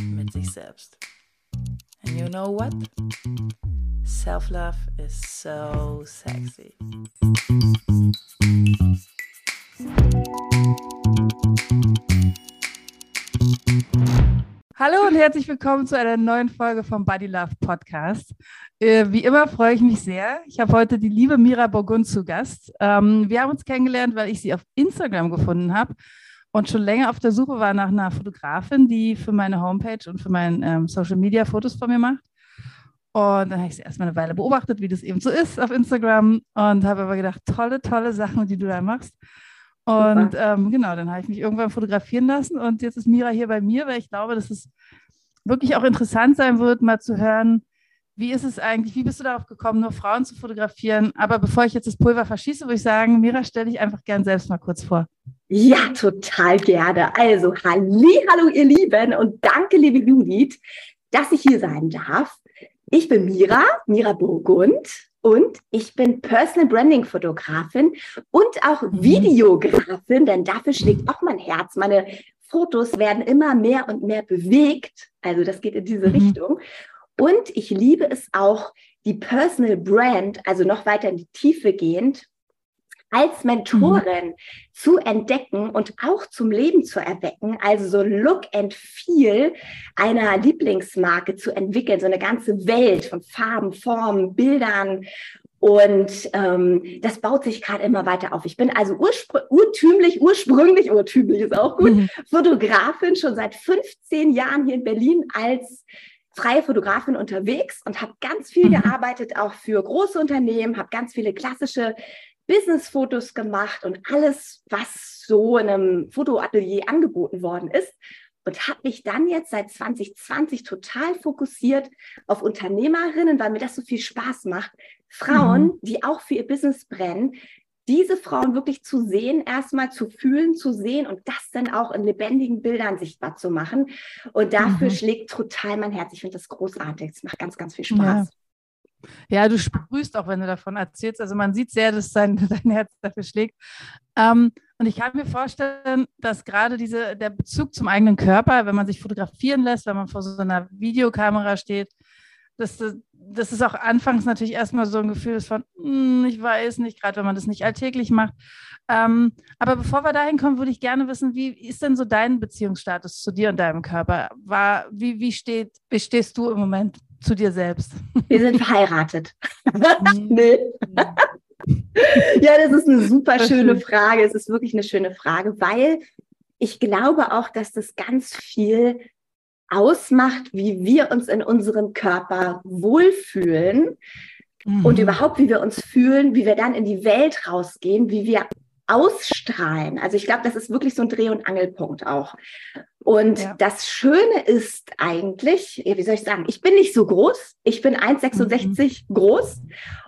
mit sich selbst. And you know what? Self-love is so sexy. Hallo und herzlich willkommen zu einer neuen Folge vom Body Love Podcast. Äh, wie immer freue ich mich sehr. Ich habe heute die liebe Mira Burgund zu Gast. Ähm, wir haben uns kennengelernt, weil ich sie auf Instagram gefunden habe und schon länger auf der Suche war nach einer Fotografin, die für meine Homepage und für mein ähm, Social Media Fotos von mir macht. Und dann habe ich sie erstmal eine Weile beobachtet, wie das eben so ist auf Instagram und habe aber gedacht, tolle, tolle Sachen, die du da machst. Und ähm, genau, dann habe ich mich irgendwann fotografieren lassen und jetzt ist Mira hier bei mir, weil ich glaube, dass es wirklich auch interessant sein wird, mal zu hören, wie ist es eigentlich, wie bist du darauf gekommen, nur Frauen zu fotografieren? Aber bevor ich jetzt das Pulver verschieße, würde ich sagen, Mira, stell dich einfach gern selbst mal kurz vor. Ja, total gerne. Also, halli, hallo ihr Lieben und danke, liebe Judith, dass ich hier sein darf. Ich bin Mira, Mira Burgund und ich bin Personal Branding Fotografin und auch mhm. Videografin, denn dafür schlägt auch mein Herz. Meine Fotos werden immer mehr und mehr bewegt. Also das geht in diese mhm. Richtung. Und ich liebe es auch, die Personal Brand, also noch weiter in die Tiefe gehend, als Mentorin mhm. zu entdecken und auch zum Leben zu erwecken, also so Look and Feel einer Lieblingsmarke zu entwickeln, so eine ganze Welt von Farben, Formen, Bildern. Und ähm, das baut sich gerade immer weiter auf. Ich bin also urspr urtümlich, ursprünglich, urtümlich ist auch gut, mhm. Fotografin schon seit 15 Jahren hier in Berlin als freie Fotografin unterwegs und habe ganz viel mhm. gearbeitet, auch für große Unternehmen, habe ganz viele klassische Business-Fotos gemacht und alles, was so in einem Fotoatelier angeboten worden ist. Und habe mich dann jetzt seit 2020 total fokussiert auf Unternehmerinnen, weil mir das so viel Spaß macht. Frauen, mhm. die auch für ihr Business brennen, diese Frauen wirklich zu sehen, erstmal zu fühlen, zu sehen und das dann auch in lebendigen Bildern sichtbar zu machen. Und dafür mhm. schlägt total mein Herz. Ich finde das großartig. Es macht ganz, ganz viel Spaß. Ja. Ja, du sprühst auch, wenn du davon erzählst. Also man sieht sehr, dass dein, dein Herz dafür schlägt. Ähm, und ich kann mir vorstellen, dass gerade diese, der Bezug zum eigenen Körper, wenn man sich fotografieren lässt, wenn man vor so einer Videokamera steht, dass, dass es auch anfangs natürlich erstmal so ein Gefühl ist von, hm, ich weiß nicht, gerade wenn man das nicht alltäglich macht. Ähm, aber bevor wir dahin kommen, würde ich gerne wissen, wie ist denn so dein Beziehungsstatus zu dir und deinem Körper? War, wie, wie, steht, wie stehst du im Moment zu dir selbst? Wir sind verheiratet. nee. ja, das ist eine super schöne Frage. Es ist wirklich eine schöne Frage, weil ich glaube auch, dass das ganz viel ausmacht, wie wir uns in unserem Körper wohlfühlen mhm. und überhaupt, wie wir uns fühlen, wie wir dann in die Welt rausgehen, wie wir ausstrahlen. Also ich glaube, das ist wirklich so ein Dreh- und Angelpunkt auch. Und ja. das Schöne ist eigentlich, wie soll ich sagen, ich bin nicht so groß. Ich bin 1,66 mhm. groß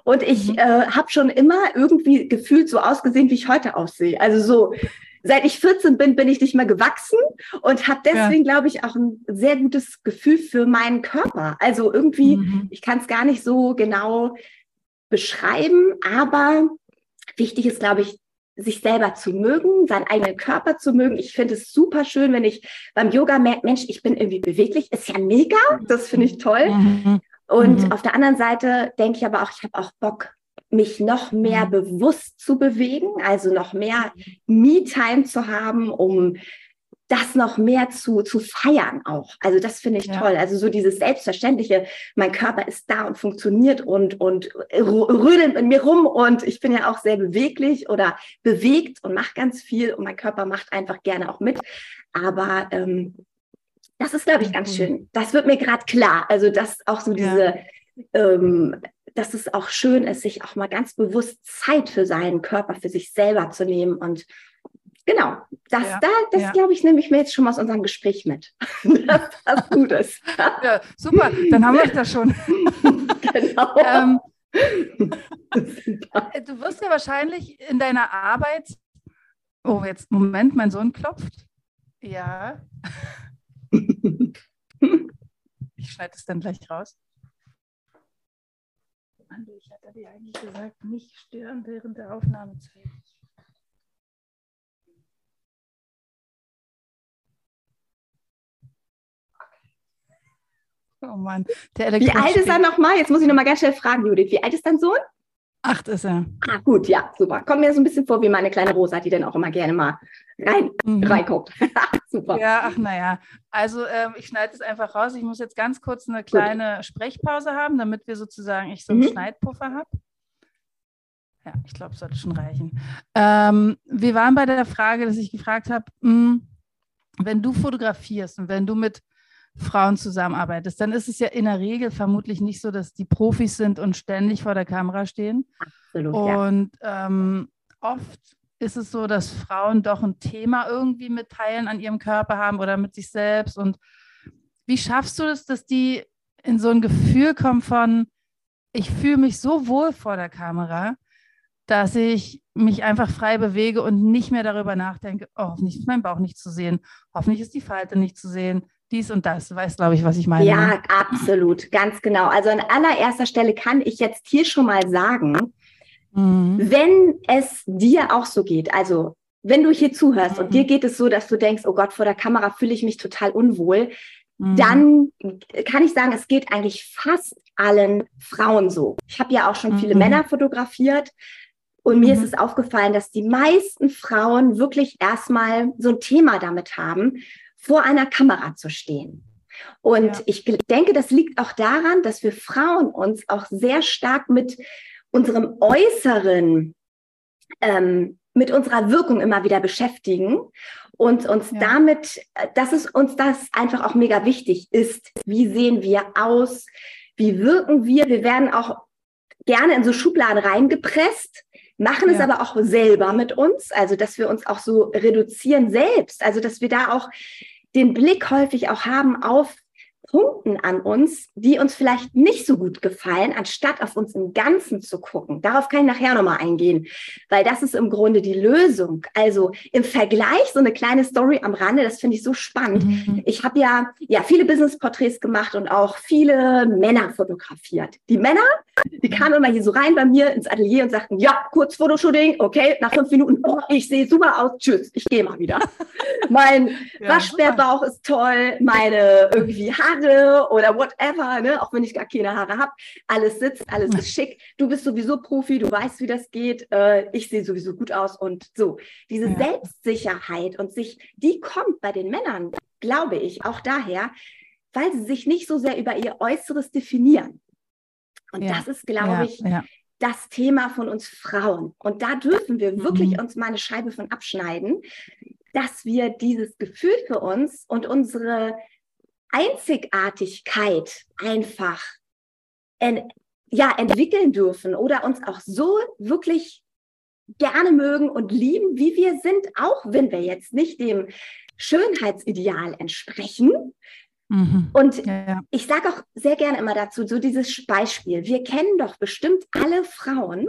und ich mhm. äh, habe schon immer irgendwie gefühlt so ausgesehen, wie ich heute aussehe. Also so, seit ich 14 bin, bin ich nicht mehr gewachsen und habe deswegen, ja. glaube ich, auch ein sehr gutes Gefühl für meinen Körper. Also irgendwie, mhm. ich kann es gar nicht so genau beschreiben, aber wichtig ist, glaube ich, sich selber zu mögen, seinen eigenen Körper zu mögen. Ich finde es super schön, wenn ich beim Yoga merke, Mensch, ich bin irgendwie beweglich, ist ja mega, das finde ich toll. Mhm. Und mhm. auf der anderen Seite denke ich aber auch, ich habe auch Bock, mich noch mehr mhm. bewusst zu bewegen, also noch mehr Me-Time zu haben, um das noch mehr zu, zu feiern auch. Also das finde ich ja. toll. Also so dieses Selbstverständliche, mein Körper ist da und funktioniert und, und rödelt in mir rum und ich bin ja auch sehr beweglich oder bewegt und mache ganz viel und mein Körper macht einfach gerne auch mit. Aber ähm, das ist, glaube ich, ganz schön. Das wird mir gerade klar. Also dass auch so diese, ja. ähm, dass es auch schön ist, sich auch mal ganz bewusst Zeit für seinen Körper, für sich selber zu nehmen und Genau, das ja, da, das ja. glaube ich, nehme ich mir jetzt schon mal aus unserem Gespräch mit. dass das gut ist. ja, super, dann haben wir das schon. genau. ähm, du wirst ja wahrscheinlich in deiner Arbeit, oh, jetzt, Moment, mein Sohn klopft. Ja. ich schneide es dann gleich raus. Ich hatte dir eigentlich gesagt, nicht stören während der Aufnahmezeit. Oh Mann. Wie alt ist er nochmal? Jetzt muss ich nochmal ganz schnell fragen, Judith. Wie alt ist dein Sohn? Acht ist er. Ah, gut, ja, super. Kommt mir so ein bisschen vor wie meine kleine Rosa, die dann auch immer gerne mal rein, mhm. reinguckt. super. Ja, ach naja. Also ähm, ich schneide es einfach raus. Ich muss jetzt ganz kurz eine kleine gut. Sprechpause haben, damit wir sozusagen, ich so einen mhm. Schneidpuffer habe. Ja, ich glaube, es sollte schon reichen. Ähm, wir waren bei der Frage, dass ich gefragt habe, hm, wenn du fotografierst und wenn du mit Frauen zusammenarbeitest, dann ist es ja in der Regel vermutlich nicht so, dass die Profis sind und ständig vor der Kamera stehen. Absolut. Und ja. ähm, oft ist es so, dass Frauen doch ein Thema irgendwie mitteilen an ihrem Körper haben oder mit sich selbst. Und wie schaffst du es, dass die in so ein Gefühl kommen von, ich fühle mich so wohl vor der Kamera, dass ich mich einfach frei bewege und nicht mehr darüber nachdenke, oh, hoffentlich ist mein Bauch nicht zu sehen, hoffentlich ist die Falte nicht zu sehen, dies und das. Du weißt, glaube ich, was ich meine. Ja, ne? absolut, ganz genau. Also an allererster Stelle kann ich jetzt hier schon mal sagen, mhm. wenn es dir auch so geht, also wenn du hier zuhörst mhm. und dir geht es so, dass du denkst, oh Gott, vor der Kamera fühle ich mich total unwohl, mhm. dann kann ich sagen, es geht eigentlich fast allen Frauen so. Ich habe ja auch schon viele mhm. Männer fotografiert. Und mir ist mhm. es aufgefallen, dass die meisten Frauen wirklich erstmal so ein Thema damit haben vor einer Kamera zu stehen. Und ja. ich denke, das liegt auch daran, dass wir Frauen uns auch sehr stark mit unserem Äußeren, ähm, mit unserer Wirkung immer wieder beschäftigen und uns ja. damit, äh, dass es uns das einfach auch mega wichtig ist. Wie sehen wir aus? Wie wirken wir? Wir werden auch gerne in so Schubladen reingepresst machen ja. es aber auch selber mit uns, also dass wir uns auch so reduzieren selbst, also dass wir da auch den Blick häufig auch haben auf Punkten an uns, die uns vielleicht nicht so gut gefallen, anstatt auf uns im Ganzen zu gucken. Darauf kann ich nachher nochmal eingehen, weil das ist im Grunde die Lösung. Also im Vergleich so eine kleine Story am Rande, das finde ich so spannend. Mhm. Ich habe ja, ja viele Business-Porträts gemacht und auch viele Männer fotografiert. Die Männer, die kamen immer hier so rein bei mir ins Atelier und sagten, ja, kurz Fotoshooting, okay, nach fünf Minuten, oh, ich sehe super aus, tschüss, ich gehe mal wieder. mein ja, Waschbärbauch ist toll, meine irgendwie Haare Haare oder whatever, ne? auch wenn ich gar keine Haare habe. Alles sitzt, alles ist schick. Du bist sowieso Profi, du weißt, wie das geht. Äh, ich sehe sowieso gut aus und so. Diese ja. Selbstsicherheit und sich, die kommt bei den Männern, glaube ich, auch daher, weil sie sich nicht so sehr über ihr Äußeres definieren. Und ja. das ist, glaube ja. ich, das Thema von uns Frauen. Und da dürfen wir wirklich mhm. uns mal eine Scheibe von abschneiden, dass wir dieses Gefühl für uns und unsere Einzigartigkeit einfach en, ja, entwickeln dürfen oder uns auch so wirklich gerne mögen und lieben, wie wir sind, auch wenn wir jetzt nicht dem Schönheitsideal entsprechen. Mhm. Und ja. ich sage auch sehr gerne immer dazu, so dieses Beispiel. Wir kennen doch bestimmt alle Frauen,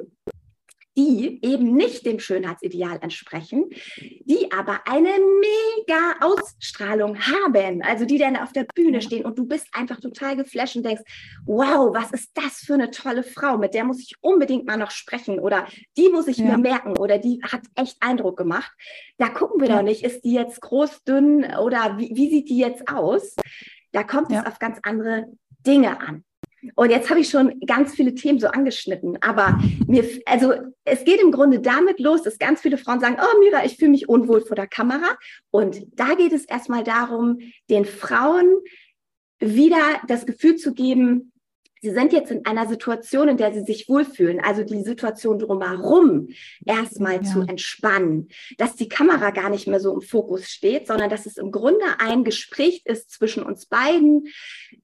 die eben nicht dem Schönheitsideal entsprechen, die aber eine mega Ausstrahlung haben, also die dann auf der Bühne stehen und du bist einfach total geflasht und denkst, wow, was ist das für eine tolle Frau, mit der muss ich unbedingt mal noch sprechen oder die muss ich ja. mir merken oder die hat echt Eindruck gemacht. Da gucken wir ja. doch nicht, ist die jetzt groß, dünn oder wie, wie sieht die jetzt aus? Da kommt ja. es auf ganz andere Dinge an. Und jetzt habe ich schon ganz viele Themen so angeschnitten, aber mir, also es geht im Grunde damit los, dass ganz viele Frauen sagen, oh Mira, ich fühle mich unwohl vor der Kamera. Und da geht es erstmal darum, den Frauen wieder das Gefühl zu geben, Sie sind jetzt in einer Situation, in der Sie sich wohlfühlen, also die Situation drumherum erstmal ja. zu entspannen, dass die Kamera gar nicht mehr so im Fokus steht, sondern dass es im Grunde ein Gespräch ist zwischen uns beiden,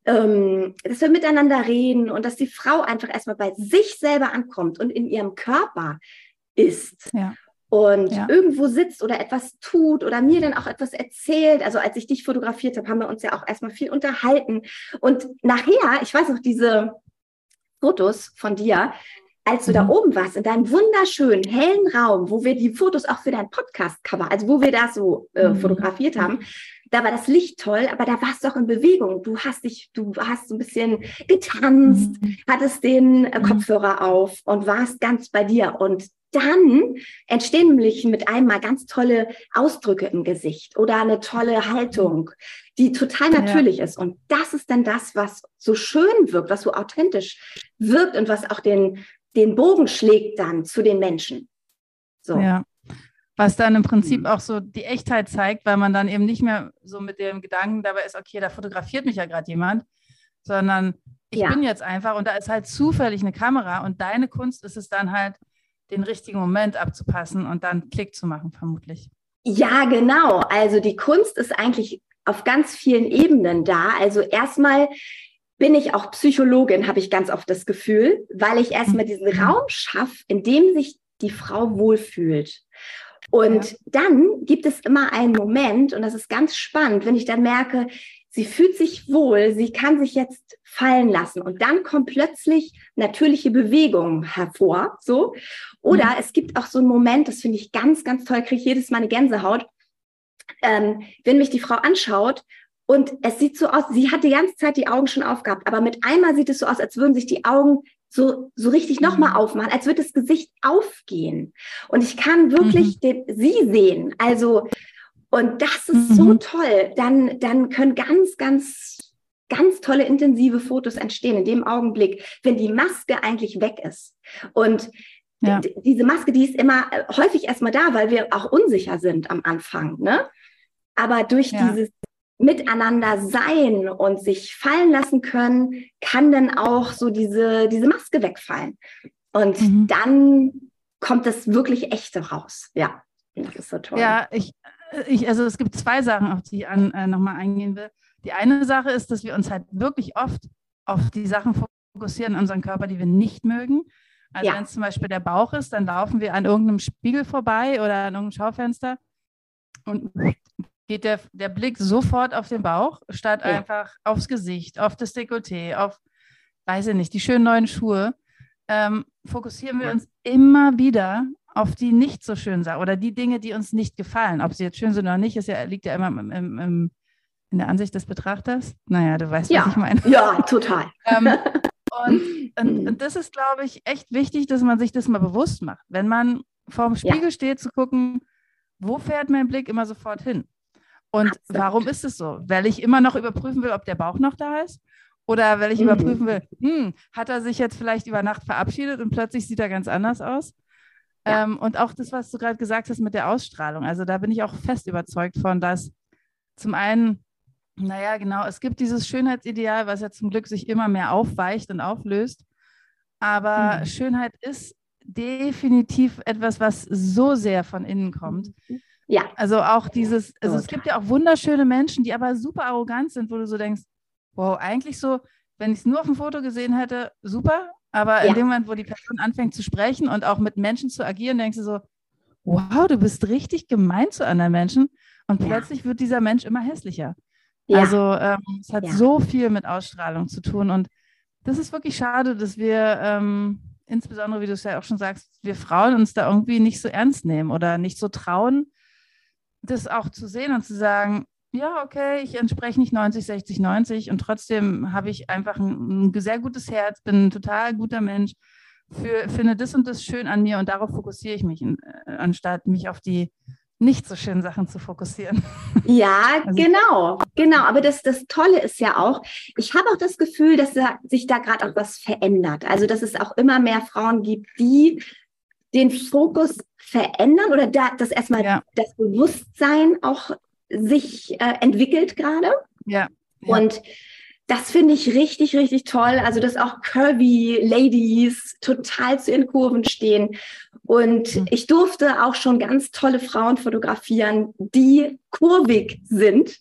ähm, dass wir miteinander reden und dass die Frau einfach erstmal bei sich selber ankommt und in ihrem Körper ist. Ja. Und ja. irgendwo sitzt oder etwas tut oder mir dann auch etwas erzählt. Also als ich dich fotografiert habe, haben wir uns ja auch erstmal viel unterhalten. Und nachher, ich weiß noch, diese Fotos von dir, als du mhm. da oben warst, in deinem wunderschönen, hellen Raum, wo wir die Fotos auch für dein Podcast-Cover, also wo wir da so äh, mhm. fotografiert haben, da war das Licht toll, aber da warst du auch in Bewegung. Du hast dich, du hast so ein bisschen getanzt, mhm. hattest den äh, mhm. Kopfhörer auf und warst ganz bei dir. Und dann entstehen nämlich mit einmal ganz tolle Ausdrücke im Gesicht oder eine tolle Haltung, die total natürlich ja. ist. Und das ist dann das, was so schön wirkt, was so authentisch wirkt und was auch den, den Bogen schlägt dann zu den Menschen. So. Ja. Was dann im Prinzip mhm. auch so die Echtheit zeigt, weil man dann eben nicht mehr so mit dem Gedanken dabei ist, okay, da fotografiert mich ja gerade jemand, sondern ich ja. bin jetzt einfach und da ist halt zufällig eine Kamera und deine Kunst ist es dann halt, den richtigen Moment abzupassen und dann Klick zu machen, vermutlich. Ja, genau. Also die Kunst ist eigentlich auf ganz vielen Ebenen da. Also erstmal bin ich auch Psychologin, habe ich ganz oft das Gefühl, weil ich erstmal mhm. diesen Raum schaffe, in dem sich die Frau wohlfühlt. Und ja. dann gibt es immer einen Moment, und das ist ganz spannend, wenn ich dann merke, sie fühlt sich wohl, sie kann sich jetzt fallen lassen und dann kommt plötzlich natürliche Bewegung hervor, so. Oder mhm. es gibt auch so einen Moment, das finde ich ganz, ganz toll, kriege ich jedes Mal eine Gänsehaut, ähm, wenn mich die Frau anschaut und es sieht so aus, sie hat die ganze Zeit die Augen schon aufgehabt, aber mit einmal sieht es so aus, als würden sich die Augen so, so richtig nochmal mhm. aufmachen, als würde das Gesicht aufgehen. Und ich kann wirklich mhm. den, sie sehen. Also, und das ist mhm. so toll. Dann, dann können ganz, ganz, ganz tolle intensive Fotos entstehen in dem Augenblick, wenn die Maske eigentlich weg ist. Und ja. diese Maske, die ist immer äh, häufig erstmal da, weil wir auch unsicher sind am Anfang. Ne? Aber durch ja. dieses miteinander sein und sich fallen lassen können, kann dann auch so diese, diese Maske wegfallen. Und mhm. dann kommt das wirklich echte raus. Ja, das ist so toll. Ja, ich, ich, also es gibt zwei Sachen, auf die ich an, äh, nochmal eingehen will. Die eine Sache ist, dass wir uns halt wirklich oft auf die Sachen fokussieren in unserem Körper, die wir nicht mögen. Also ja. wenn es zum Beispiel der Bauch ist, dann laufen wir an irgendeinem Spiegel vorbei oder an irgendeinem Schaufenster und geht der, der Blick sofort auf den Bauch, statt ja. einfach aufs Gesicht, auf das Dekolleté, auf, weiß ich nicht, die schönen neuen Schuhe. Ähm, fokussieren wir uns immer wieder auf die nicht so schönen Sachen oder die Dinge, die uns nicht gefallen. Ob sie jetzt schön sind oder nicht, ist ja, liegt ja immer im, im, im, in der Ansicht des Betrachters. Naja, du weißt, ja. was ich meine. Ja, total. ähm, und, und, und, das ist, glaube ich, echt wichtig, dass man sich das mal bewusst macht. Wenn man vorm Spiegel ja. steht, zu gucken, wo fährt mein Blick immer sofort hin? Und Absolut. warum ist es so? Weil ich immer noch überprüfen will, ob der Bauch noch da ist? Oder weil ich mhm. überprüfen will, hm, hat er sich jetzt vielleicht über Nacht verabschiedet und plötzlich sieht er ganz anders aus? Ja. Ähm, und auch das, was du gerade gesagt hast mit der Ausstrahlung. Also da bin ich auch fest überzeugt von, dass zum einen, naja, genau, es gibt dieses Schönheitsideal, was ja zum Glück sich immer mehr aufweicht und auflöst. Aber mhm. Schönheit ist definitiv etwas, was so sehr von innen kommt. Mhm. Ja. Also auch dieses, also es gibt ja auch wunderschöne Menschen, die aber super arrogant sind, wo du so denkst, wow, eigentlich so, wenn ich es nur auf dem Foto gesehen hätte, super, aber ja. in dem Moment, wo die Person anfängt zu sprechen und auch mit Menschen zu agieren, denkst du so, wow, du bist richtig gemein zu anderen Menschen und ja. plötzlich wird dieser Mensch immer hässlicher. Ja. Also ähm, es hat so viel mit Ausstrahlung zu tun und das ist wirklich schade, dass wir ähm, insbesondere, wie du es ja auch schon sagst, wir Frauen uns da irgendwie nicht so ernst nehmen oder nicht so trauen, das auch zu sehen und zu sagen, ja, okay, ich entspreche nicht 90, 60, 90 und trotzdem habe ich einfach ein, ein, sehr gutes Herz, bin ein total guter Mensch, für, finde das und das schön an mir und darauf fokussiere ich mich, äh, anstatt mich auf die nicht so schönen Sachen zu fokussieren. Ja, also, genau, genau. Aber das, das Tolle ist ja auch, ich habe auch das Gefühl, dass da, sich da gerade auch was verändert. Also, dass es auch immer mehr Frauen gibt, die den Fokus verändern oder da, dass erstmal ja. das Bewusstsein auch sich äh, entwickelt gerade. Ja. ja. Und das finde ich richtig, richtig toll. Also, dass auch curvy Ladies total zu ihren Kurven stehen. Und mhm. ich durfte auch schon ganz tolle Frauen fotografieren, die kurvig sind.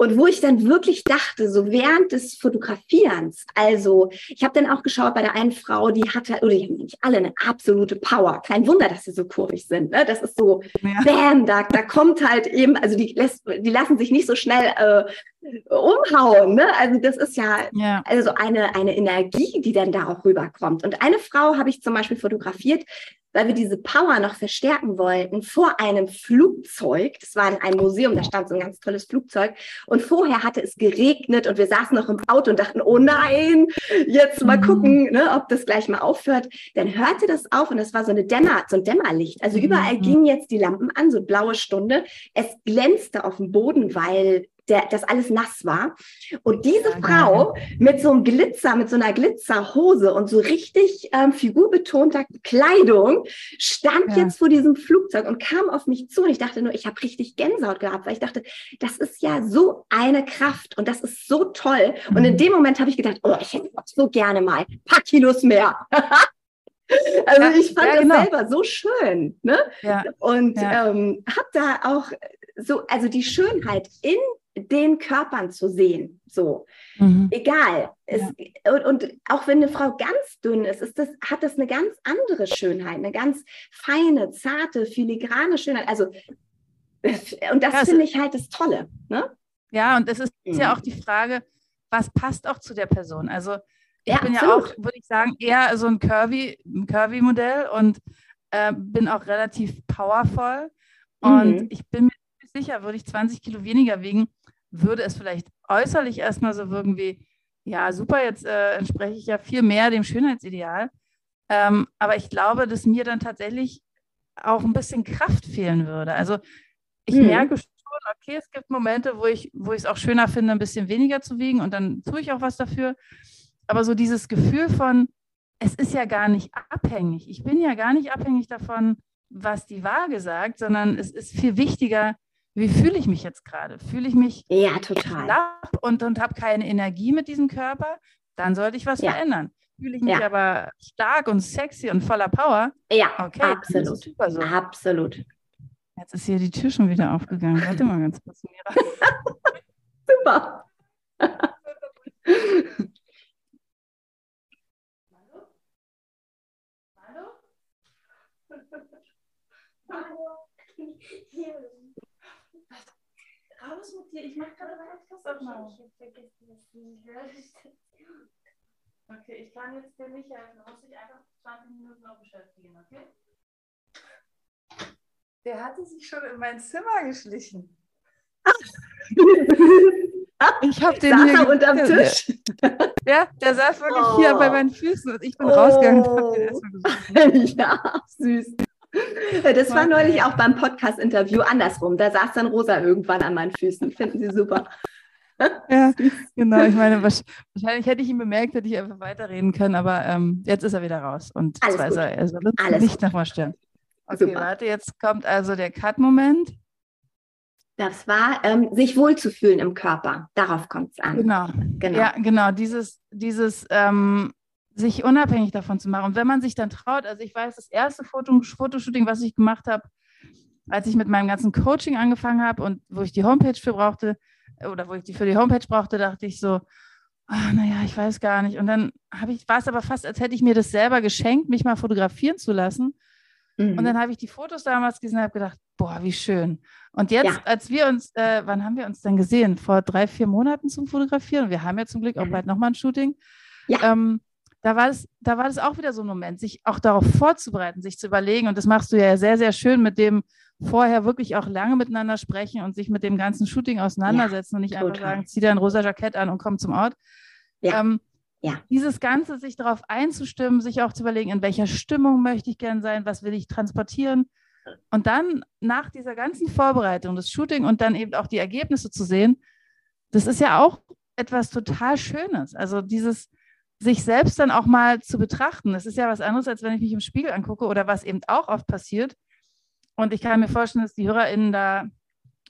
Und wo ich dann wirklich dachte, so während des Fotografierens, also ich habe dann auch geschaut bei der einen Frau, die hatte, oder die haben nicht alle eine absolute Power. Kein Wunder, dass sie so kurvig sind. Ne? Das ist so, ja. bam, da, da kommt halt eben, also die, lässt, die lassen sich nicht so schnell äh, umhauen. Ne? Also das ist ja, ja, also eine, eine Energie, die dann da auch rüberkommt. Und eine Frau habe ich zum Beispiel fotografiert, weil wir diese Power noch verstärken wollten, vor einem Flugzeug. Das war in einem Museum, da stand so ein ganz tolles Flugzeug. Und vorher hatte es geregnet und wir saßen noch im Auto und dachten, oh nein, jetzt mal mhm. gucken, ne, ob das gleich mal aufhört. Dann hörte das auf und das war so eine Dämmer, so ein Dämmerlicht. Also überall mhm. gingen jetzt die Lampen an, so blaue Stunde. Es glänzte auf dem Boden, weil der, das alles nass war. Und diese ja, Frau ja. mit so einem Glitzer, mit so einer Glitzerhose und so richtig ähm, figurbetonter Kleidung stand ja. jetzt vor diesem Flugzeug und kam auf mich zu. Und ich dachte nur, ich habe richtig Gänsehaut gehabt, weil ich dachte, das ist ja so eine Kraft und das ist so toll. Mhm. Und in mhm. dem Moment habe ich gedacht, oh, ich hätte so gerne mal ein paar Kilos mehr. Also ich fand ja, genau. das selber so schön. Ne? Und ähm, habe da auch so, also die Schönheit in den Körpern zu sehen. So, mhm. egal. Es, ja. und, und, auch wenn eine Frau ganz dünn ist, ist das, hat das eine ganz andere Schönheit, eine ganz feine, zarte, filigrane Schönheit. Also, und das ja, finde ich halt das Tolle. Ne? Ja, und es ist mhm. ja auch die Frage, was passt auch zu der Person? Also, ich ja, bin absolut. ja auch, würde ich sagen, eher so ein Curvy, ein Curvy-Modell und äh, bin auch relativ powervoll. Und mhm. ich bin mir sicher, würde ich 20 Kilo weniger wiegen, würde es vielleicht äußerlich erstmal so wirken wie, ja, super, jetzt äh, entspreche ich ja viel mehr dem Schönheitsideal. Ähm, aber ich glaube, dass mir dann tatsächlich auch ein bisschen Kraft fehlen würde. Also ich hm. merke schon, okay, es gibt Momente, wo ich, wo ich es auch schöner finde, ein bisschen weniger zu wiegen und dann tue ich auch was dafür. Aber so dieses Gefühl von, es ist ja gar nicht abhängig. Ich bin ja gar nicht abhängig davon, was die Waage sagt, sondern es ist viel wichtiger, wie fühle ich mich jetzt gerade? Fühle ich mich ja, total. und, und habe keine Energie mit diesem Körper? Dann sollte ich was ja. verändern. Fühle ich mich ja. aber stark und sexy und voller Power? Ja, okay, absolut. Super so. Absolut. Jetzt ist hier die Tür schon wieder aufgegangen. Warte mal ganz kurz, Mira. super. Hallo? Hallo? Hallo? Raus mit dir, ich mache gerade Podcast-Aufnahme. Ich habe vergessen, dass du nicht hörst. Okay, ich kann jetzt dir nicht helfen. Du musst dich einfach 20 Minuten noch beschäftigen, okay? Der hatte sich schon in mein Zimmer geschlichen. Ich habe den saß hier unterm Tisch. Ja, der saß wirklich oh. hier bei meinen Füßen und ich bin oh. rausgegangen und habe den erstmal gesucht. Ja, süß. Das war neulich auch beim Podcast-Interview andersrum. Da saß dann Rosa irgendwann an meinen Füßen. Finden Sie super. Ja, genau. Ich meine, wahrscheinlich hätte ich ihn bemerkt, hätte ich einfach weiterreden können, aber ähm, jetzt ist er wieder raus und Alles zwar ist er, er soll Alles nicht nochmal stören. Okay, super. warte, jetzt kommt also der Cut-Moment. Das war, ähm, sich wohlzufühlen im Körper. Darauf kommt es an. Genau. genau. Ja, genau. Dieses, dieses ähm, sich unabhängig davon zu machen. Und wenn man sich dann traut, also ich weiß, das erste Foto, Fotoshooting, was ich gemacht habe, als ich mit meinem ganzen Coaching angefangen habe und wo ich die Homepage für brauchte, oder wo ich die für die Homepage brauchte, dachte ich so, oh, naja, ich weiß gar nicht. Und dann habe ich, war es aber fast, als hätte ich mir das selber geschenkt, mich mal fotografieren zu lassen. Mhm. Und dann habe ich die Fotos damals gesehen und habe gedacht, boah, wie schön. Und jetzt, ja. als wir uns, äh, wann haben wir uns denn gesehen? Vor drei, vier Monaten zum Fotografieren. Wir haben ja zum Glück auch mhm. bald nochmal ein Shooting. Ja. Ähm, da war, das, da war das auch wieder so ein Moment, sich auch darauf vorzubereiten, sich zu überlegen. Und das machst du ja sehr, sehr schön mit dem vorher wirklich auch lange miteinander sprechen und sich mit dem ganzen Shooting auseinandersetzen ja, und nicht total. einfach sagen, zieh dir ein rosa Jackett an und komm zum Ort. Ja. Ähm, ja. Dieses Ganze, sich darauf einzustimmen, sich auch zu überlegen, in welcher Stimmung möchte ich gern sein, was will ich transportieren. Und dann nach dieser ganzen Vorbereitung, das Shooting und dann eben auch die Ergebnisse zu sehen, das ist ja auch etwas total Schönes. Also dieses, sich selbst dann auch mal zu betrachten. Das ist ja was anderes, als wenn ich mich im Spiegel angucke oder was eben auch oft passiert. Und ich kann mir vorstellen, dass die HörerInnen da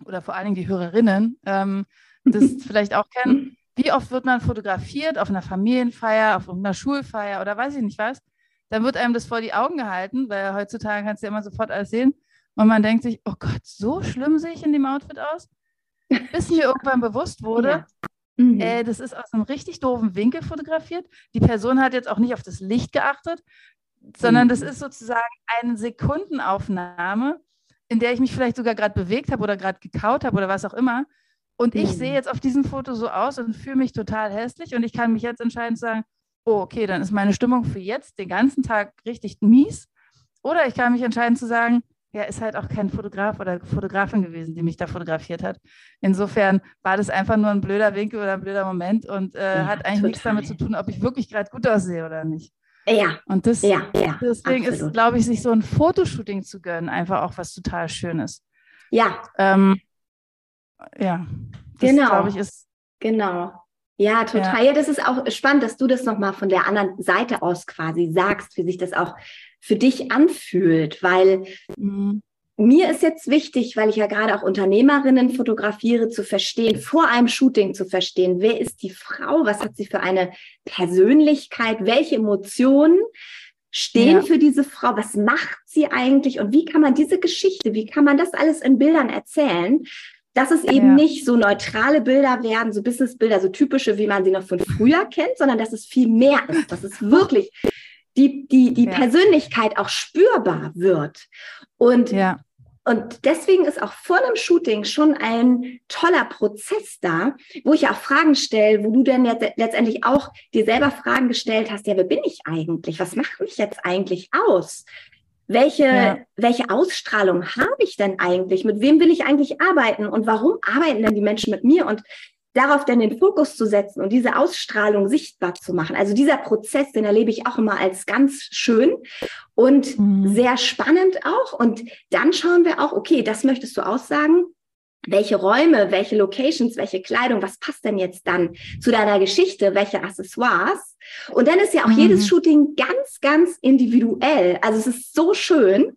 oder vor allen Dingen die Hörerinnen ähm, das vielleicht auch kennen. Wie oft wird man fotografiert auf einer Familienfeier, auf irgendeiner Schulfeier oder weiß ich nicht was? Dann wird einem das vor die Augen gehalten, weil heutzutage kannst du ja immer sofort alles sehen. Und man denkt sich, oh Gott, so schlimm sehe ich in dem Outfit aus. bis mir irgendwann bewusst wurde, ja. Mhm. äh, das ist aus einem richtig doofen Winkel fotografiert. Die Person hat jetzt auch nicht auf das Licht geachtet, sondern mhm. das ist sozusagen eine Sekundenaufnahme, in der ich mich vielleicht sogar gerade bewegt habe oder gerade gekaut habe oder was auch immer. Und ich mhm. sehe jetzt auf diesem Foto so aus und fühle mich total hässlich und ich kann mich jetzt entscheiden zu sagen, oh, okay, dann ist meine Stimmung für jetzt den ganzen Tag richtig mies. Oder ich kann mich entscheiden zu sagen, ja, ist halt auch kein Fotograf oder Fotografin gewesen, die mich da fotografiert hat. Insofern war das einfach nur ein blöder Winkel oder ein blöder Moment und äh, ja, hat eigentlich total. nichts damit zu tun, ob ich wirklich gerade gut aussehe oder nicht. Ja. Und das, ja, ja, deswegen absolut. ist, glaube ich, sich so ein Fotoshooting zu gönnen, einfach auch was total Schönes. Ja. Ähm, ja. Das, genau. glaube ich, ist. Genau. Ja, total. Ja. ja. das ist auch spannend, dass du das nochmal von der anderen Seite aus quasi sagst, wie sich das auch für dich anfühlt, weil mhm. mir ist jetzt wichtig, weil ich ja gerade auch Unternehmerinnen fotografiere, zu verstehen, vor einem Shooting zu verstehen, wer ist die Frau, was hat sie für eine Persönlichkeit, welche Emotionen stehen ja. für diese Frau, was macht sie eigentlich und wie kann man diese Geschichte, wie kann man das alles in Bildern erzählen, dass es eben ja. nicht so neutrale Bilder werden, so Businessbilder, so typische, wie man sie noch von früher kennt, sondern dass es viel mehr ist, dass es wirklich die, die, die ja. Persönlichkeit auch spürbar wird. Und, ja. und deswegen ist auch vor einem Shooting schon ein toller Prozess da, wo ich auch Fragen stelle, wo du dann jetzt letztendlich auch dir selber Fragen gestellt hast, ja, wer bin ich eigentlich? Was macht mich jetzt eigentlich aus? Welche, ja. welche Ausstrahlung habe ich denn eigentlich? Mit wem will ich eigentlich arbeiten? Und warum arbeiten denn die Menschen mit mir? Und darauf dann den Fokus zu setzen und diese Ausstrahlung sichtbar zu machen. Also dieser Prozess, den erlebe ich auch immer als ganz schön und mhm. sehr spannend auch. Und dann schauen wir auch, okay, das möchtest du aussagen. Welche Räume, welche Locations, welche Kleidung, was passt denn jetzt dann zu deiner Geschichte, welche Accessoires? Und dann ist ja auch mhm. jedes Shooting ganz, ganz individuell. Also es ist so schön.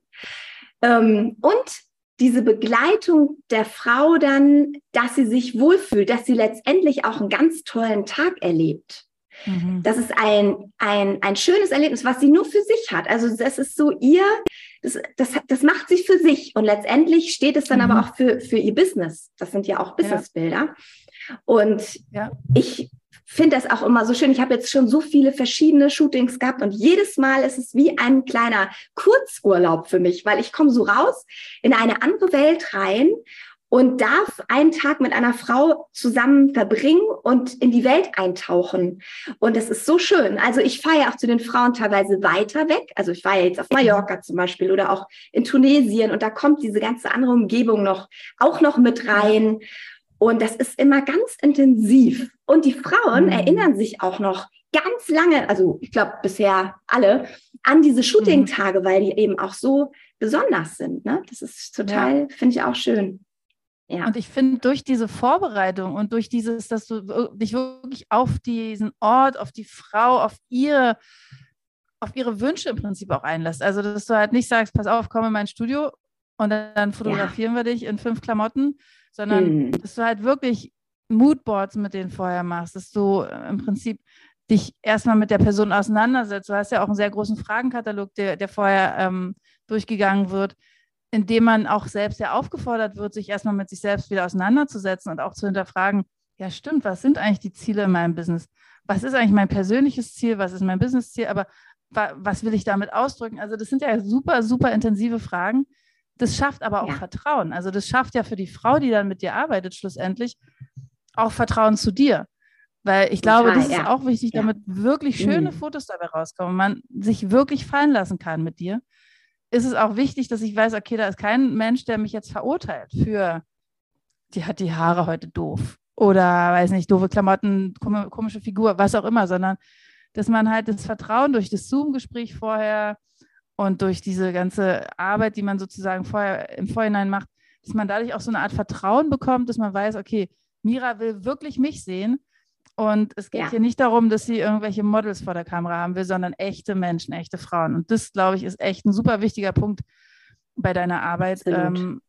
Ähm, und diese Begleitung der Frau dann, dass sie sich wohlfühlt, dass sie letztendlich auch einen ganz tollen Tag erlebt. Mhm. Das ist ein, ein, ein schönes Erlebnis, was sie nur für sich hat. Also das ist so ihr, das, das, das macht sie für sich. Und letztendlich steht es dann mhm. aber auch für, für ihr Business. Das sind ja auch Businessbilder. Ja. Und ja. ich finde das auch immer so schön. Ich habe jetzt schon so viele verschiedene Shootings gehabt und jedes Mal ist es wie ein kleiner Kurzurlaub für mich, weil ich komme so raus in eine andere Welt rein und darf einen Tag mit einer Frau zusammen verbringen und in die Welt eintauchen. Und das ist so schön. Also ich fahre ja auch zu den Frauen teilweise weiter weg. Also ich war ja jetzt auf Mallorca zum Beispiel oder auch in Tunesien und da kommt diese ganze andere Umgebung noch, auch noch mit rein. Und das ist immer ganz intensiv. Und die Frauen mhm. erinnern sich auch noch ganz lange, also ich glaube bisher alle, an diese Shooting-Tage, mhm. weil die eben auch so besonders sind. Ne? Das ist total, ja. finde ich auch schön. Ja. Und ich finde, durch diese Vorbereitung und durch dieses, dass du dich wirklich auf diesen Ort, auf die Frau, auf ihre, auf ihre Wünsche im Prinzip auch einlässt. Also, dass du halt nicht sagst, pass auf, komm in mein Studio und dann fotografieren ja. wir dich in fünf Klamotten, sondern hm. dass du halt wirklich Moodboards mit denen vorher machst, dass du äh, im Prinzip dich erstmal mit der Person auseinandersetzt. Du hast ja auch einen sehr großen Fragenkatalog, der, der vorher ähm, durchgegangen wird, in dem man auch selbst ja aufgefordert wird, sich erstmal mit sich selbst wieder auseinanderzusetzen und auch zu hinterfragen, ja stimmt, was sind eigentlich die Ziele in meinem Business? Was ist eigentlich mein persönliches Ziel? Was ist mein Business-Ziel? Aber was will ich damit ausdrücken? Also das sind ja super, super intensive Fragen, das schafft aber auch ja. Vertrauen. Also das schafft ja für die Frau, die dann mit dir arbeitet, schlussendlich auch Vertrauen zu dir. Weil ich Total, glaube, das ja. ist auch wichtig, damit wirklich schöne mhm. Fotos dabei rauskommen man sich wirklich fallen lassen kann mit dir. Ist es auch wichtig, dass ich weiß, okay, da ist kein Mensch, der mich jetzt verurteilt für, die hat die Haare heute doof oder, weiß nicht, doofe Klamotten, komische Figur, was auch immer, sondern dass man halt das Vertrauen durch das Zoom-Gespräch vorher und durch diese ganze Arbeit, die man sozusagen vorher im Vorhinein macht, dass man dadurch auch so eine Art Vertrauen bekommt, dass man weiß, okay, Mira will wirklich mich sehen. Und es geht ja. hier nicht darum, dass sie irgendwelche Models vor der Kamera haben will, sondern echte Menschen, echte Frauen. Und das, glaube ich, ist echt ein super wichtiger Punkt bei deiner Arbeit, ähm,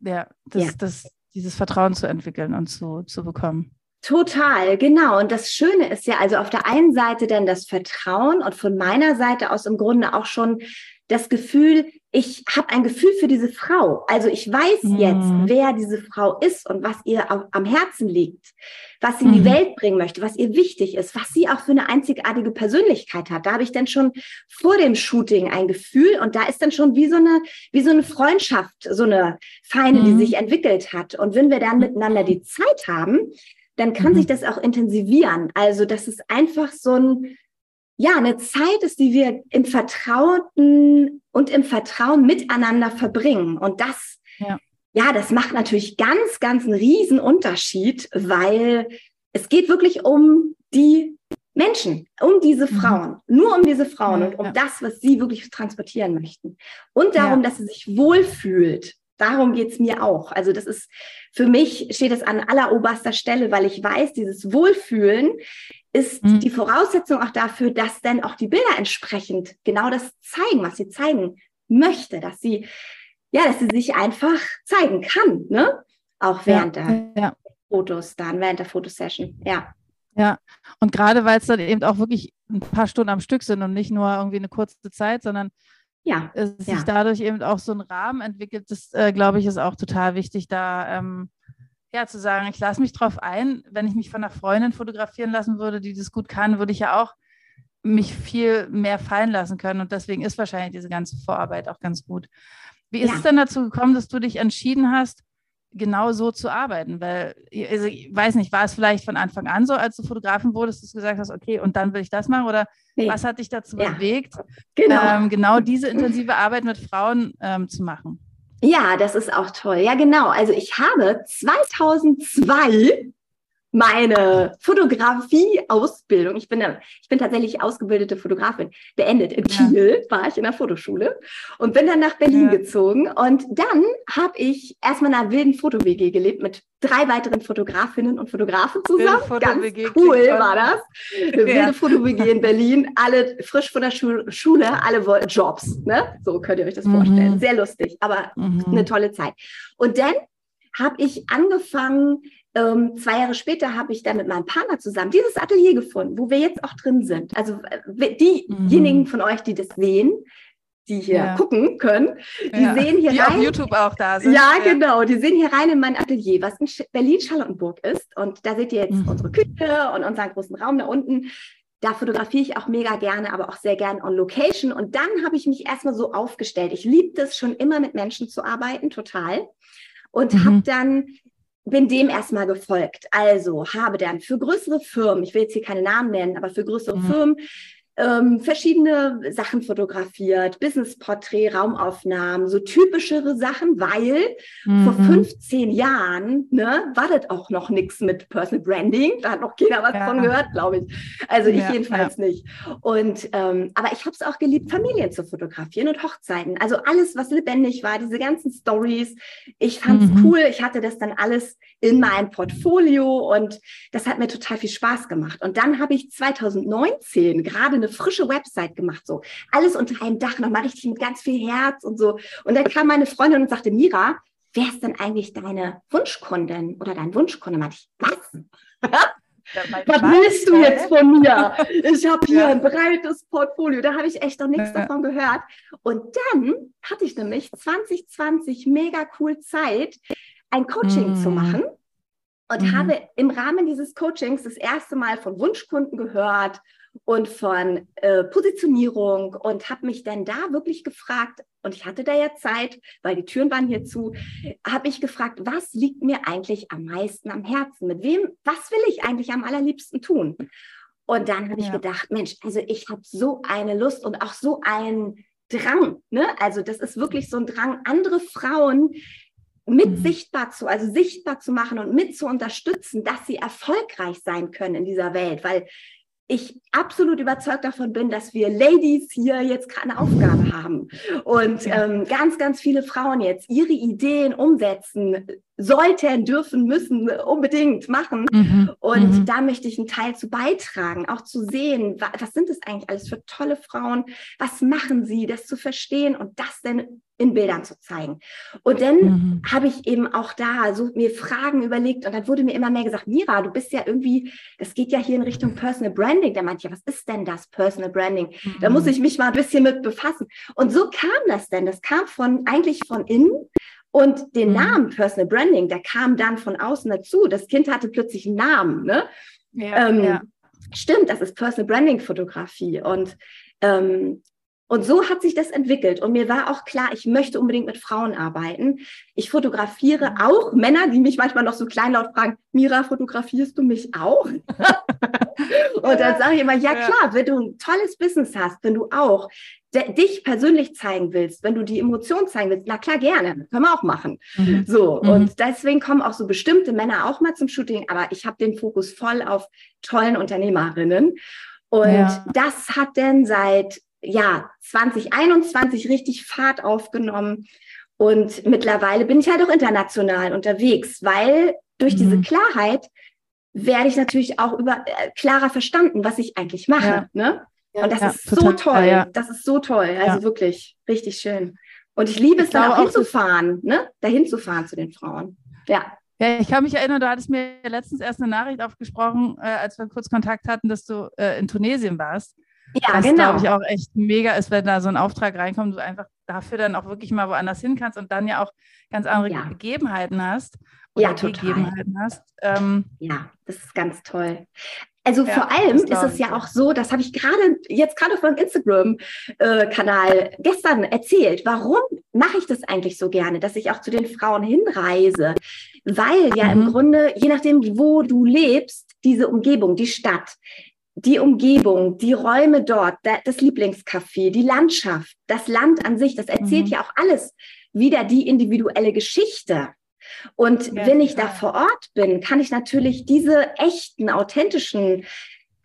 ja, das, ja. Das, dieses Vertrauen zu entwickeln und zu, zu bekommen. Total, genau. Und das Schöne ist ja also auf der einen Seite dann das Vertrauen und von meiner Seite aus im Grunde auch schon das Gefühl, ich habe ein Gefühl für diese Frau. Also ich weiß mhm. jetzt, wer diese Frau ist und was ihr am Herzen liegt, was sie in die mhm. Welt bringen möchte, was ihr wichtig ist, was sie auch für eine einzigartige Persönlichkeit hat. Da habe ich dann schon vor dem Shooting ein Gefühl und da ist dann schon wie so eine, wie so eine Freundschaft, so eine feine, mhm. die sich entwickelt hat. Und wenn wir dann miteinander die Zeit haben, dann kann mhm. sich das auch intensivieren. Also das ist einfach so ein, ja, eine Zeit ist, die wir im Vertrauten und im Vertrauen miteinander verbringen. Und das, ja, ja das macht natürlich ganz, ganz einen riesen Unterschied, weil es geht wirklich um die Menschen, um diese mhm. Frauen, mhm. nur um diese Frauen und um ja. das, was sie wirklich transportieren möchten. Und darum, ja. dass sie sich wohlfühlt. Darum geht's mir auch. Also das ist, für mich steht es an alleroberster Stelle, weil ich weiß, dieses Wohlfühlen ist mhm. die Voraussetzung auch dafür, dass dann auch die Bilder entsprechend genau das zeigen, was sie zeigen möchte, dass sie, ja, dass sie sich einfach zeigen kann, ne? Auch während ja, der ja. Fotos dann, während der Fotosession, ja. Ja, und gerade weil es dann eben auch wirklich ein paar Stunden am Stück sind und nicht nur irgendwie eine kurze Zeit, sondern ja, es sich ja. dadurch eben auch so ein Rahmen entwickelt, das äh, glaube ich ist auch total wichtig, da ähm, ja, zu sagen, ich lasse mich drauf ein. Wenn ich mich von einer Freundin fotografieren lassen würde, die das gut kann, würde ich ja auch mich viel mehr fallen lassen können. Und deswegen ist wahrscheinlich diese ganze Vorarbeit auch ganz gut. Wie ist ja. es denn dazu gekommen, dass du dich entschieden hast, genau so zu arbeiten? Weil, also ich weiß nicht, war es vielleicht von Anfang an so, als du Fotografin wurdest, dass du gesagt hast, okay, und dann will ich das machen? Oder nee. was hat dich dazu ja. bewegt, genau. Ähm, genau diese intensive Arbeit mit Frauen ähm, zu machen? Ja, das ist auch toll. Ja, genau. Also ich habe 2002 meine Fotografie-Ausbildung, ich bin, ich bin tatsächlich ausgebildete Fotografin, beendet. In Kiel war ich in der Fotoschule und bin dann nach Berlin ja. gezogen. Und dann habe ich erstmal in einer wilden Foto-WG gelebt mit drei weiteren Fotografinnen und Fotografen zusammen. Ganz cool war das. Eine ja. wilde Foto-WG in Berlin, alle frisch von der Schu Schule, alle wollten Jobs. Ne? So könnt ihr euch das mhm. vorstellen. Sehr lustig, aber mhm. eine tolle Zeit. Und dann habe ich angefangen, ähm, zwei Jahre später habe ich dann mit meinem Partner zusammen dieses Atelier gefunden, wo wir jetzt auch drin sind. Also äh, diejenigen mhm. von euch, die das sehen, die hier ja. gucken können, die ja. sehen hier die rein. auf YouTube auch da sind. Ja, ja, genau. Die sehen hier rein in mein Atelier, was in Berlin-Charlottenburg ist. Und da seht ihr jetzt mhm. unsere Küche und unseren großen Raum da unten. Da fotografiere ich auch mega gerne, aber auch sehr gerne on Location. Und dann habe ich mich erstmal so aufgestellt. Ich liebte es schon immer mit Menschen zu arbeiten, total. Und mhm. habe dann bin dem erstmal gefolgt. Also habe dann für größere Firmen, ich will jetzt hier keine Namen nennen, aber für größere mhm. Firmen ähm, verschiedene Sachen fotografiert, Business-Porträt, Raumaufnahmen, so typischere Sachen, weil mhm. vor 15 Jahren ne, war das auch noch nichts mit Personal Branding. Da hat noch keiner was ja. von gehört, glaube ich. Also ich ja, jedenfalls ja. nicht. Und ähm, aber ich habe es auch geliebt, Familien zu fotografieren und Hochzeiten. Also alles, was lebendig war, diese ganzen Stories. Ich fand es mhm. cool. Ich hatte das dann alles in meinem Portfolio und das hat mir total viel Spaß gemacht. Und dann habe ich 2019 gerade eine frische Website gemacht, so alles unter einem Dach, nochmal richtig mit ganz viel Herz und so. Und dann kam meine Freundin und sagte, Mira, wer ist denn eigentlich deine Wunschkundin oder dein Wunschkunde? Meinte ich, was? Was willst du jetzt von mir? Ich habe hier ja. ein breites Portfolio, da habe ich echt noch nichts ja. davon gehört. Und dann hatte ich nämlich 2020 mega cool Zeit, ein Coaching mm. zu machen und mm. habe im Rahmen dieses Coachings das erste Mal von Wunschkunden gehört und von äh, Positionierung und habe mich dann da wirklich gefragt, und ich hatte da ja Zeit, weil die Türen waren hier zu, habe ich gefragt, was liegt mir eigentlich am meisten am Herzen? Mit wem, was will ich eigentlich am allerliebsten tun? Und dann habe ich ja. gedacht, Mensch, also ich habe so eine Lust und auch so einen Drang, ne? Also das ist wirklich so ein Drang, andere Frauen mit mhm. sichtbar zu, also sichtbar zu machen und mit zu unterstützen, dass sie erfolgreich sein können in dieser Welt, weil ich absolut überzeugt davon bin, dass wir Ladies hier jetzt gerade eine Aufgabe haben und ja. ähm, ganz, ganz viele Frauen jetzt ihre Ideen umsetzen sollten, dürfen, müssen unbedingt machen. Mhm. Und mhm. da möchte ich einen Teil zu beitragen, auch zu sehen, was, was sind es eigentlich alles für tolle Frauen, was machen sie, das zu verstehen und das dann in Bildern zu zeigen. Und dann mhm. habe ich eben auch da so mir Fragen überlegt und dann wurde mir immer mehr gesagt, Mira, du bist ja irgendwie, das geht ja hier in Richtung Personal Branding. Da meinte ja, was ist denn das Personal Branding? Mhm. Da muss mhm. ich mich mal ein bisschen mit befassen. Und so kam das denn. Das kam von eigentlich von innen. Und den mhm. Namen Personal Branding, der kam dann von außen dazu. Das Kind hatte plötzlich einen Namen. Ne? Ja, ähm, ja. Stimmt, das ist Personal Branding Fotografie. Und ähm, und so hat sich das entwickelt. Und mir war auch klar, ich möchte unbedingt mit Frauen arbeiten. Ich fotografiere auch Männer, die mich manchmal noch so kleinlaut fragen, Mira, fotografierst du mich auch? und dann sage ich immer, ja klar, wenn du ein tolles Business hast, wenn du auch dich persönlich zeigen willst, wenn du die Emotion zeigen willst, na klar, gerne, können wir auch machen. Mhm. So, mhm. und deswegen kommen auch so bestimmte Männer auch mal zum Shooting, aber ich habe den Fokus voll auf tollen Unternehmerinnen. Und ja. das hat denn seit ja, 2021 richtig Fahrt aufgenommen. Und mittlerweile bin ich halt auch international unterwegs, weil durch mhm. diese Klarheit werde ich natürlich auch über äh, klarer verstanden, was ich eigentlich mache. Ja. Ne? Ja, und das ja, ist total, so toll. Ja. Das ist so toll. Also wirklich richtig schön. Und ich liebe es ich dann auch hinzufahren, ne? dahin zu fahren zu den Frauen. Ja. Ja, ich kann mich erinnern, du hattest mir letztens erst eine Nachricht aufgesprochen, äh, als wir kurz Kontakt hatten, dass du äh, in Tunesien warst. Ja, das, genau. glaube ich, auch echt mega ist, wenn da so ein Auftrag reinkommt, du einfach dafür dann auch wirklich mal woanders hin kannst und dann ja auch ganz andere ja. Gegebenheiten hast. Ja, total. Hast. Ähm, ja, das ist ganz toll. Also ja, vor allem ist es ja auch so, das habe ich gerade jetzt gerade meinem Instagram-Kanal gestern erzählt. Warum mache ich das eigentlich so gerne, dass ich auch zu den Frauen hinreise? Weil ja mhm. im Grunde, je nachdem, wo du lebst, diese Umgebung, die Stadt, die Umgebung, die Räume dort, das Lieblingscafé, die Landschaft, das Land an sich, das erzählt mhm. ja auch alles wieder die individuelle Geschichte. Und ja, wenn ich da vor Ort bin, kann ich natürlich diese echten, authentischen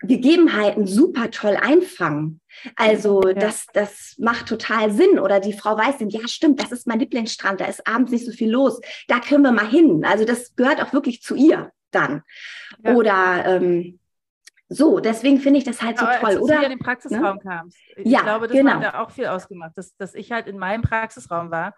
Gegebenheiten super toll einfangen. Also ja. das, das macht total Sinn. Oder die Frau weiß ja stimmt, das ist mein Lieblingsstrand, da ist abends nicht so viel los, da können wir mal hin. Also das gehört auch wirklich zu ihr dann. Ja. Oder ähm, so, deswegen finde ich das halt so Aber toll, als oder? Als du in den Praxisraum ne? kamst, ich ja, glaube, das genau. hat da auch viel ausgemacht, dass, dass ich halt in meinem Praxisraum war